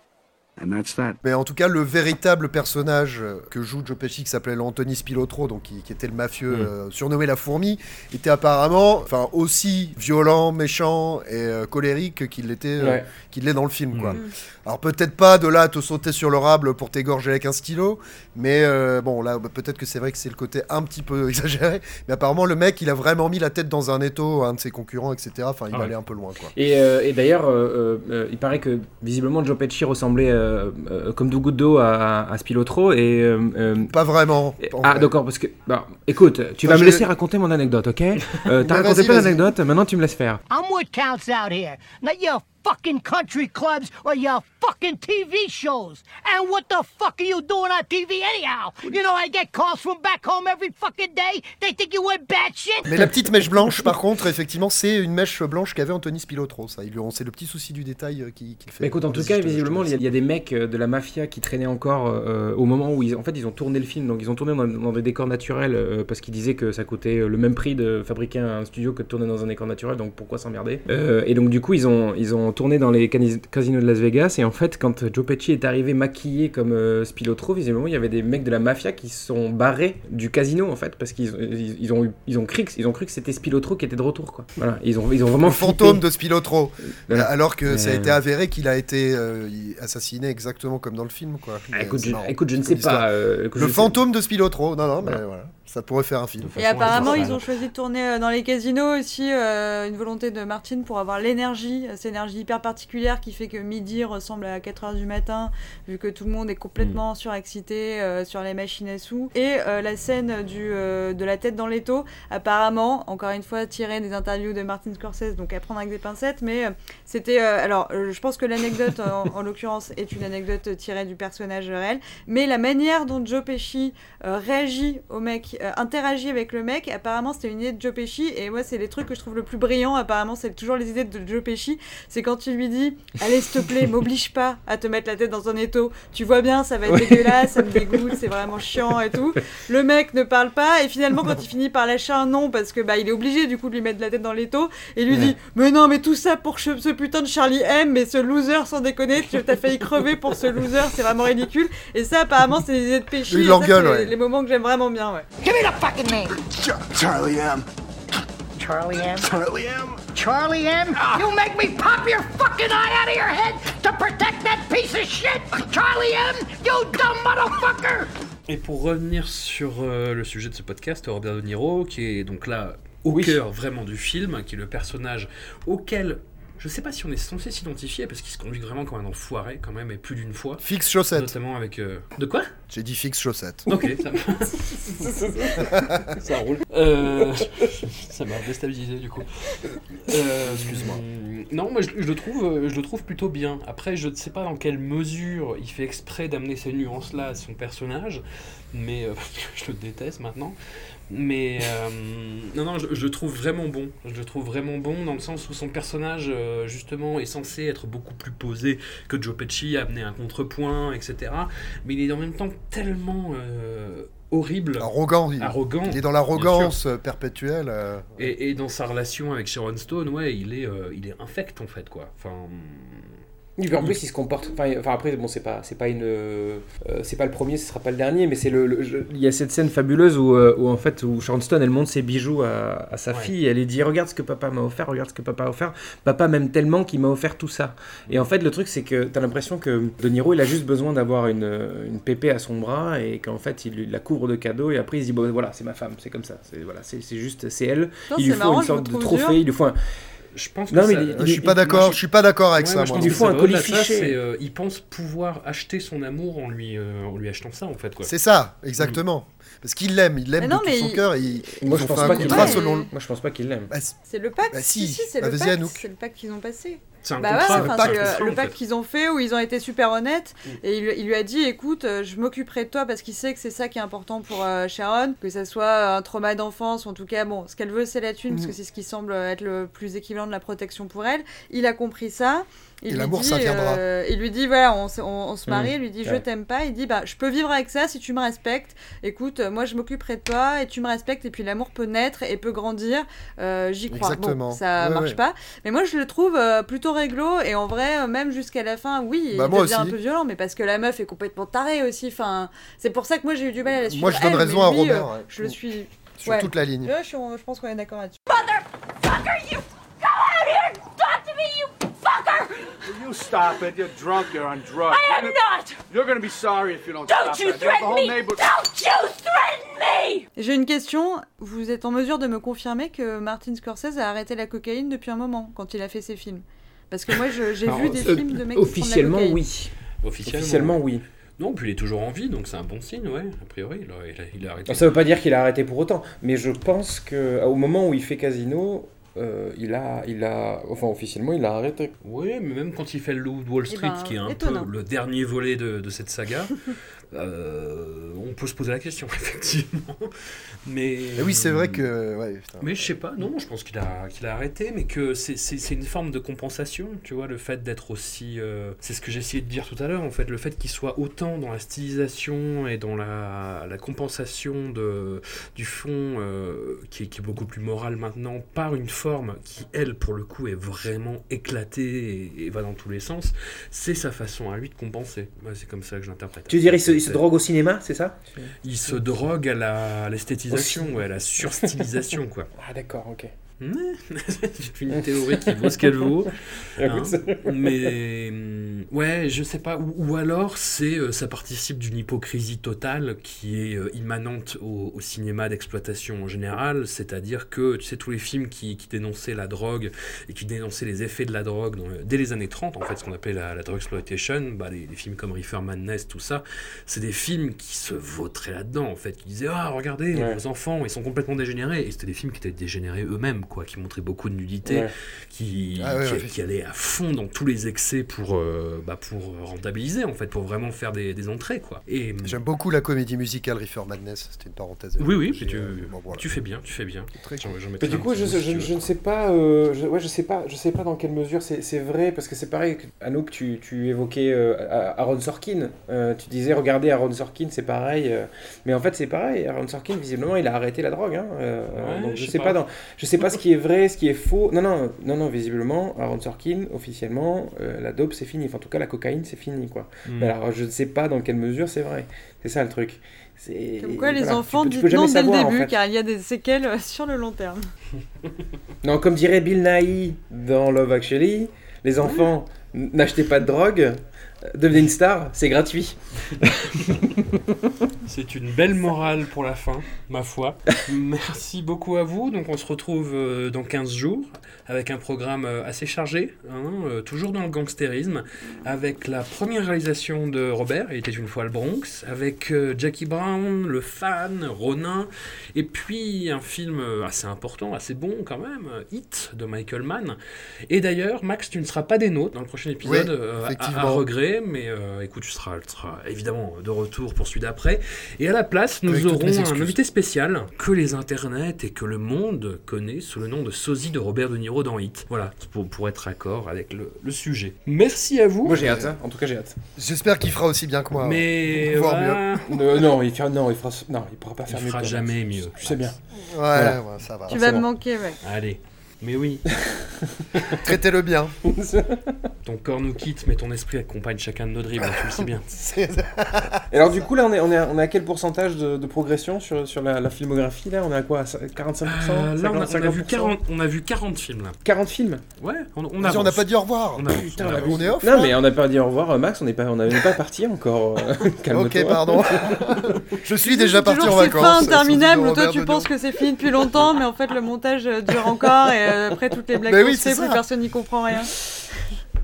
And that's that. Mais en tout cas, le véritable personnage euh, que joue Joe Pesci, qui s'appelait Anthony Spilotro, donc qui, qui était le mafieux Mm. euh, surnommé la fourmi, était apparemment, enfin, aussi violent, méchant et euh, colérique qu'il l'était, euh, Ouais. qu'il l'est dans le film, quoi. Mm. Alors peut-être pas de là à te sauter sur le rable pour t'égorger avec un stylo, mais euh, bon là, bah, peut-être que c'est vrai que c'est le côté un petit peu exagéré. Mais apparemment, le mec, il a vraiment mis la tête dans un étau, à un de ses concurrents, etc. Enfin, il Ah va ouais. aller un peu loin, quoi. Et, euh, et d'ailleurs, euh, euh, il paraît que visiblement Joe Pesci ressemblait euh, euh, comme deux gouttes d'eau à, à Spilotro et euh, Pas vraiment. ah vrai. d'accord parce que bah, écoute, tu Enfin, vas me je- laisser raconter mon anecdote, ok? Euh, T'as raconté vas-y, plein vas-y. d'anecdotes, maintenant tu me laisses faire. I'm what counts out here, not your fucking country clubs or your fucking TV shows. And what the fuck are you doing on TV anyhow? You know, I get calls from back home every fucking day. They think you went batshit. Mais la petite mèche blanche, par contre, effectivement, c'est une mèche blanche qu'avait Anthony Spilotro. Ça, c'est le petit souci du détail euh, qui, qu'il fait. Mais écoute, en tout cas, visiblement, il y, a- il y a des mecs euh, de la mafia qui traînaient encore euh, au moment où ils, en fait, ils ont tourné le film. Donc, ils ont tourné dans, dans des décors naturels euh, parce qu'ils disaient que ça coûtait le même prix de fabriquer un studio que de tourner dans un décor naturel. Donc, pourquoi s'emmerder Euh, Et donc, du coup, ils ont, ils ont tourné dans les casinos de Las Vegas. Et en fait, quand Joe Pesci est arrivé maquillé comme euh, Spilotro, visiblement, il y avait des mecs de la mafia qui se sont barrés du casino en fait parce qu'ils ils, ils ont, ils ont cru que, ils ont cru que c'était Spilotro qui était de retour. Quoi. Voilà, ils ont, ils ont vraiment Le fantôme flippé. de Spilotro. Voilà. Alors que ça a été avéré qu'il a été euh, assassiné exactement comme dans le film, quoi. Ah, écoute, je, marrant, écoute, je ne sais pas. euh, écoute, Le je sais- fantôme de Spilotro. Non, non, mais Voilà. voilà. Ça pourrait faire un film. Et apparemment, ils ont choisi de tourner euh, dans les casinos aussi euh, une volonté de Martine pour avoir l'énergie, euh, cette énergie hyper particulière qui fait que midi ressemble à 4h du matin, vu que tout le monde est Mm. complètement surexcité euh, sur les machines à sous. Et euh, la scène du, euh, de la tête dans l'étau, apparemment, encore une fois, tirée des interviews de Martin Scorsese, donc à prendre avec des pincettes, mais c'était. alors, je pense que l'anecdote, en, en l'occurrence, est une anecdote tirée du personnage réel, mais la manière dont Joe Pesci réagit au mec, interagit avec le mec, apparemment c'était une idée de Joe Pesci, et moi c'est les trucs que je trouve le plus brillant, apparemment c'est toujours les idées de Joe Pesci, c'est quand tu lui dis Allez s'il te plaît, m'oblige pas à te mettre la tête dans un étau, tu vois bien, ça va être Ouais. dégueulasse, ça me dégoûte, c'est vraiment chiant et tout. Le mec ne parle pas, et finalement quand il finit par lâcher un nom, parce que bah il est obligé du coup de lui mettre la tête dans l'étau, et il lui Ouais. dit Mais non, mais tout ça pour ce, putain de Charlie M, mais ce loser sans déconner, tu t'as failli crever pour ce loser, c'est vraiment ridicule. Et ça apparemment c'est des idées de Il l'engueule, ouais. les, les moments que j'aime vraiment bien, ouais. Give me the fucking name. Charlie M. Charlie M. Charlie M. Charlie M. You make me pop your fucking eye out of your head to protect that piece of shit. Charlie M. You dumb motherfucker. Et pour revenir sur euh, le sujet de ce podcast, Robert De Niro, qui est donc là au Oui. cœur vraiment du film, qui est le personnage auquel je sais pas si on est censé s'identifier, parce qu'il se conduit vraiment comme un enfoiré quand même, et plus d'une fois. Fixe chaussette. Notamment avec... euh, De quoi? J'ai dit fixe chaussette. Ok, ça, ça roule. Euh, ça m'a déstabilisé du coup. Euh, Excuse-moi. Non, moi je, je le trouve, euh, je le trouve plutôt bien. Après, je ne sais pas dans quelle mesure il fait exprès d'amener ces nuances-là à son personnage, mais euh, je le déteste maintenant. Mais euh, non, non, je, je le trouve vraiment bon. Je le trouve vraiment bon dans le sens où son personnage, euh, justement, est censé être beaucoup plus posé que Joe Pesci, amener un contrepoint, etc. Mais il est en même temps tellement euh, horrible. Arrogant, il, Arrogant, il est dans l'arrogance perpétuelle. Et, et dans sa relation avec Sharon Stone, ouais, il est, il est infect en fait, quoi. Enfin, Oui, puis en plus, il se comporte. Enfin, après, bon, c'est pas, c'est pas une, euh, c'est pas le premier, ce sera pas le dernier, mais c'est le, le- je- Il y a cette scène fabuleuse où, euh, où en fait, où Sharon Stone, elle montre ses bijoux à, à sa fille, et elle lui dit, regarde ce que papa m'a offert, regarde ce que papa a offert. Papa m'aime tellement qu'il m'a offert tout ça. Et en fait, le truc, c'est que t'as l'impression que De Niro, il a juste besoin d'avoir une, une pépée à son bras, et qu'en fait, il lui- la couvre de cadeaux, et après, il se dit, bon, voilà, c'est ma femme, c'est comme ça, c'est voilà, c'est c'est juste, c'est elle. Non, il lui c'est faut marrant, une sorte de trophée, dur. il lui faut un. Je pense Non, que mais ça- il- je suis pas d'accord, je suis pas d'accord avec Ouais, ça. moi, moi. Il faut un c'est, euh, il pense pouvoir acheter son amour en lui, euh, en lui achetant ça, en fait. Quoi. C'est ça, exactement. Parce qu'il l'aime, il l'aime de non, tout mais son il- cœur. Moi, je pense pas qu'il selon. Moi, je pense pas qu'il l'aime. Bah, c'est- le pacte. Bah si, si. si, c'est Bah, le pacte. C'est le pacte qu'ils ont passé. C'est un Bah contrat, ouais, le enfin, pacte, le, le qu'ils ont fait où ils ont été super honnêtes Mm. et il, il lui a dit écoute euh, je m'occuperai de toi parce qu'il sait que c'est ça qui est important pour euh, Sharon que ça soit un trauma d'enfance ou en tout cas bon ce qu'elle veut c'est la thune parce Mm. que c'est ce qui semble être le plus équivalent de la protection pour elle il a compris ça il Et lui l'amour, dit, ça viendra. euh, il lui dit voilà on, se- on- on se marie Mm. il lui dit je Ouais. t'aime pas il dit bah je peux vivre avec ça si tu me respectes écoute moi je m'occuperai de toi et tu me respectes et puis l'amour peut naître et peut grandir Euh, j'y crois Exactement. bon ça Ouais, marche ouais. pas mais moi je le trouve euh, plutôt réglo et en vrai euh, même jusqu'à la fin oui Bah, il moi devient un aussi. peu violent mais parce que la meuf est complètement tarée aussi enfin c'est pour ça que moi j'ai eu du mal à la suivre Moi, je donne elle, raison à lui, Robert, euh, ouais. je le suis Sur ouais. toute la ligne. Je, suis- je pense qu'on est d'accord là-dessus Fucker, you! Go out here and talk to me, you fucker! Will you stop it? You're drunk, you're on drugs. I am You're not! You're gonna be sorry if you don't, Don't stop you that. You know, the threaten whole me! neighbor- Don't you threaten me! j'ai une question vous êtes en mesure de me confirmer que Martin Scorsese a arrêté la cocaïne depuis un moment quand il a fait ses films? Parce que moi j'ai Alors, vu des euh, films de mecs qui prennent de la Officiellement, cocaïne. oui. Officiellement, Officiellement, oui. Non, puis il est toujours en vie, donc c'est un bon signe, ouais. A priori, il a, il a- il a arrêté. Ça veut pas dire qu'il a arrêté pour autant, mais je pense que au moment où il fait Casino, euh, il a, il a, enfin officiellement, il a arrêté. Oui, mais même quand il fait le Loup de Wall Eh Street, ben, qui est un étonnant. peu le dernier volet de, de cette saga, euh, on peut se poser la question, effectivement. Mais, Mais oui, c'est vrai que. Ouais, putain. Mais je sais pas, non, je pense qu'il a, qu'il a arrêté, mais que c'est- c'est c'est une forme de compensation, tu vois, le fait d'être aussi... euh, c'est ce que j'ai essayé de dire tout à l'heure, en fait, le fait qu'il soit autant dans la stylisation et dans la, la compensation de, du fond, euh, qui, est, qui est beaucoup plus moral maintenant, par une forme qui, elle, pour le coup, est vraiment éclatée et, et va dans tous les sens, c'est sa façon à lui de compenser. Moi, c'est comme ça que je l'interprète. Tu veux dire, il se, drogue au cinéma, c'est ça? Il se drogue à l'esthétisation, ouais, à la surstylisation, quoi. Ah d'accord, ok. C'est une théorie qui vaut ce qu'elle vaut. Écoute, hein. Mais hum, ouais, je sais pas. Ou, ou alors c'est euh, ça participe d'une hypocrisie totale qui est euh, immanente au, au cinéma d'exploitation en général. C'est-à-dire que tu sais tous les films qui, qui dénonçaient la drogue et qui dénonçaient les effets de la drogue dans- dès les années 30, en fait, ce qu'on appelait la, la drug exploitation, bah, les, les films comme Reefer Madness, tout ça, c'est des films qui se vautraient là-dedans, en fait, qui disaient ah regardez Ouais. vos enfants ils sont complètement dégénérés et c'était des films qui étaient dégénérés eux-mêmes quoi, qui montraient beaucoup de nudité, Ouais. qui, Ah qui, ouais. qui allaient à fond dans tous les excès pour euh, bah, pour rentabiliser en fait, pour vraiment faire des, des entrées quoi. Et J'aime beaucoup la comédie musicale Reefer Madness, c'était une parenthèse. oui oui, tu, euh, bon, voilà. tu fais bien, tu fais bien. Très J'en- j'en Mais du coup, je, je, ne sais pas, euh, je, ouais, je sais pas, je sais pas dans quelle mesure c'est c'est vrai, parce que c'est pareil, Anouk, tu, tu évoquais euh, Aaron Sorkin, Euh, tu disais regardez Aaron Sorkin, c'est pareil, euh, mais en fait c'est pareil, Aaron Sorkin visiblement il a arrêté la drogue, hein, euh, Ouais, donc je sais sais pas. pas, dans, je sais pas ce qui est vrai, ce qui est faux, non non non non visiblement Aaron Sorkin officiellement euh, la dope c'est fini, enfin en tout cas la cocaïne c'est fini quoi. Mm. Mais alors je ne sais pas dans quelle mesure c'est vrai, c'est ça le truc. C'est- Comme quoi, les voilà, enfants, tu peux- tu dites peux jamais non dès le savoir, en début, fait. car il y a des séquelles euh, sur le long terme. Non, comme dirait Bill Nighy dans Love Actually, les enfants, n'achetez pas de drogue. Devenez une star, c'est gratuit. C'est une belle morale pour la fin, ma foi. Merci beaucoup à vous. Donc on se retrouve euh, dans 15 jours avec un programme euh, assez chargé, hein, euh, toujours dans le gangstérisme, avec la première réalisation de Robert, il était une fois le Bronx, avec euh, Jackie Brown, Le Fan, Ronin, et puis un film assez important, assez bon quand même, Hit de Michael Mann. Et d'ailleurs, Max, tu ne seras pas des nôtres dans le prochain épisode, Oui, euh, à- regret, mais euh, écoute, tu seras, tu seras évidemment de retour pour celui d'après. Et à la place, nous Avec aurons un invité spécial que les internets et que le monde connaît sous le nom de Sosie de Robert De Niro dans Hit. Voilà, pour, pour être accord avec le, le sujet. Merci à vous. Moi j'ai hâte, hein. en tout cas j'ai hâte. J'espère qu'il fera aussi bien que moi. Mais Voire voilà. Euh, non, il fera, non, il fera, non, il pourra pas Il faire mieux. fera que toi, jamais mieux. Tu sais bien. Ouais, Voilà. ouais, ça va. Tu vas me manquer, mec. Allez. Mais oui, Traitez-le bien. ton corps nous quitte, mais ton esprit accompagne chacun de nos dribbles, tu le sais bien. C'est- Et alors du coup là on est, on est, à, on est à quel pourcentage de, de progression sur, sur la, la filmographie là? On est à quoi? 45% Euh, là, on a, 50, on a vu 50%? 40, on a vu 40 films là. 40 films? Ouais, on, on Vas-y, avance. on n'a pas dit au revoir. On avance, Putain, avance. on est off, Non là mais on n'a pas dit au revoir Max, on n'est pas, on n'est pas parti encore. euh, calme-toi. Ok, pardon. Je suis déjà parti en Toujours ces vacances. interminables où Robert toi tu penses que c'est fini depuis longtemps, mais en fait le montage euh, dure encore et euh, après toutes les blagues qu'on oui, c'est plus personne n'y comprend rien.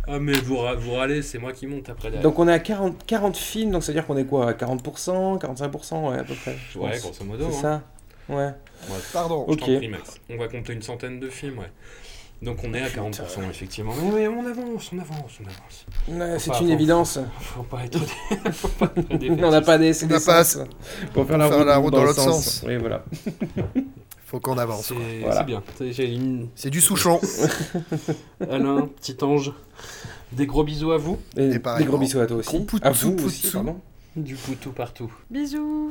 Ah, mais vous, vous râlez, c'est moi qui monte après derrière. Donc on est à 40, 40 films, donc ça veut dire qu'on est quoi à 40%, 45% ouais à peu près. je Ouais, pense. grosso modo, C'est hein. ça Ouais. Ouais. Pardon. Je prie, Max. On va compter une centaine de films, ouais. Donc on est à 40%, effectivement. Mais, mais on avance, on avance, on avance. Ouais, c'est une évidence. Faut pas être, faut pas être on n'a pas des, On n'a pas d'essence pour faire la faire route, la route dans l'autre sens. Oui voilà. Donc avance. C'est bien. C'est du Souchon. Alain, petit ange, des gros bisous à vous. Et, des gros bisous à toi aussi. Poutou, à vous poutou. Du poutou partout. Bisous.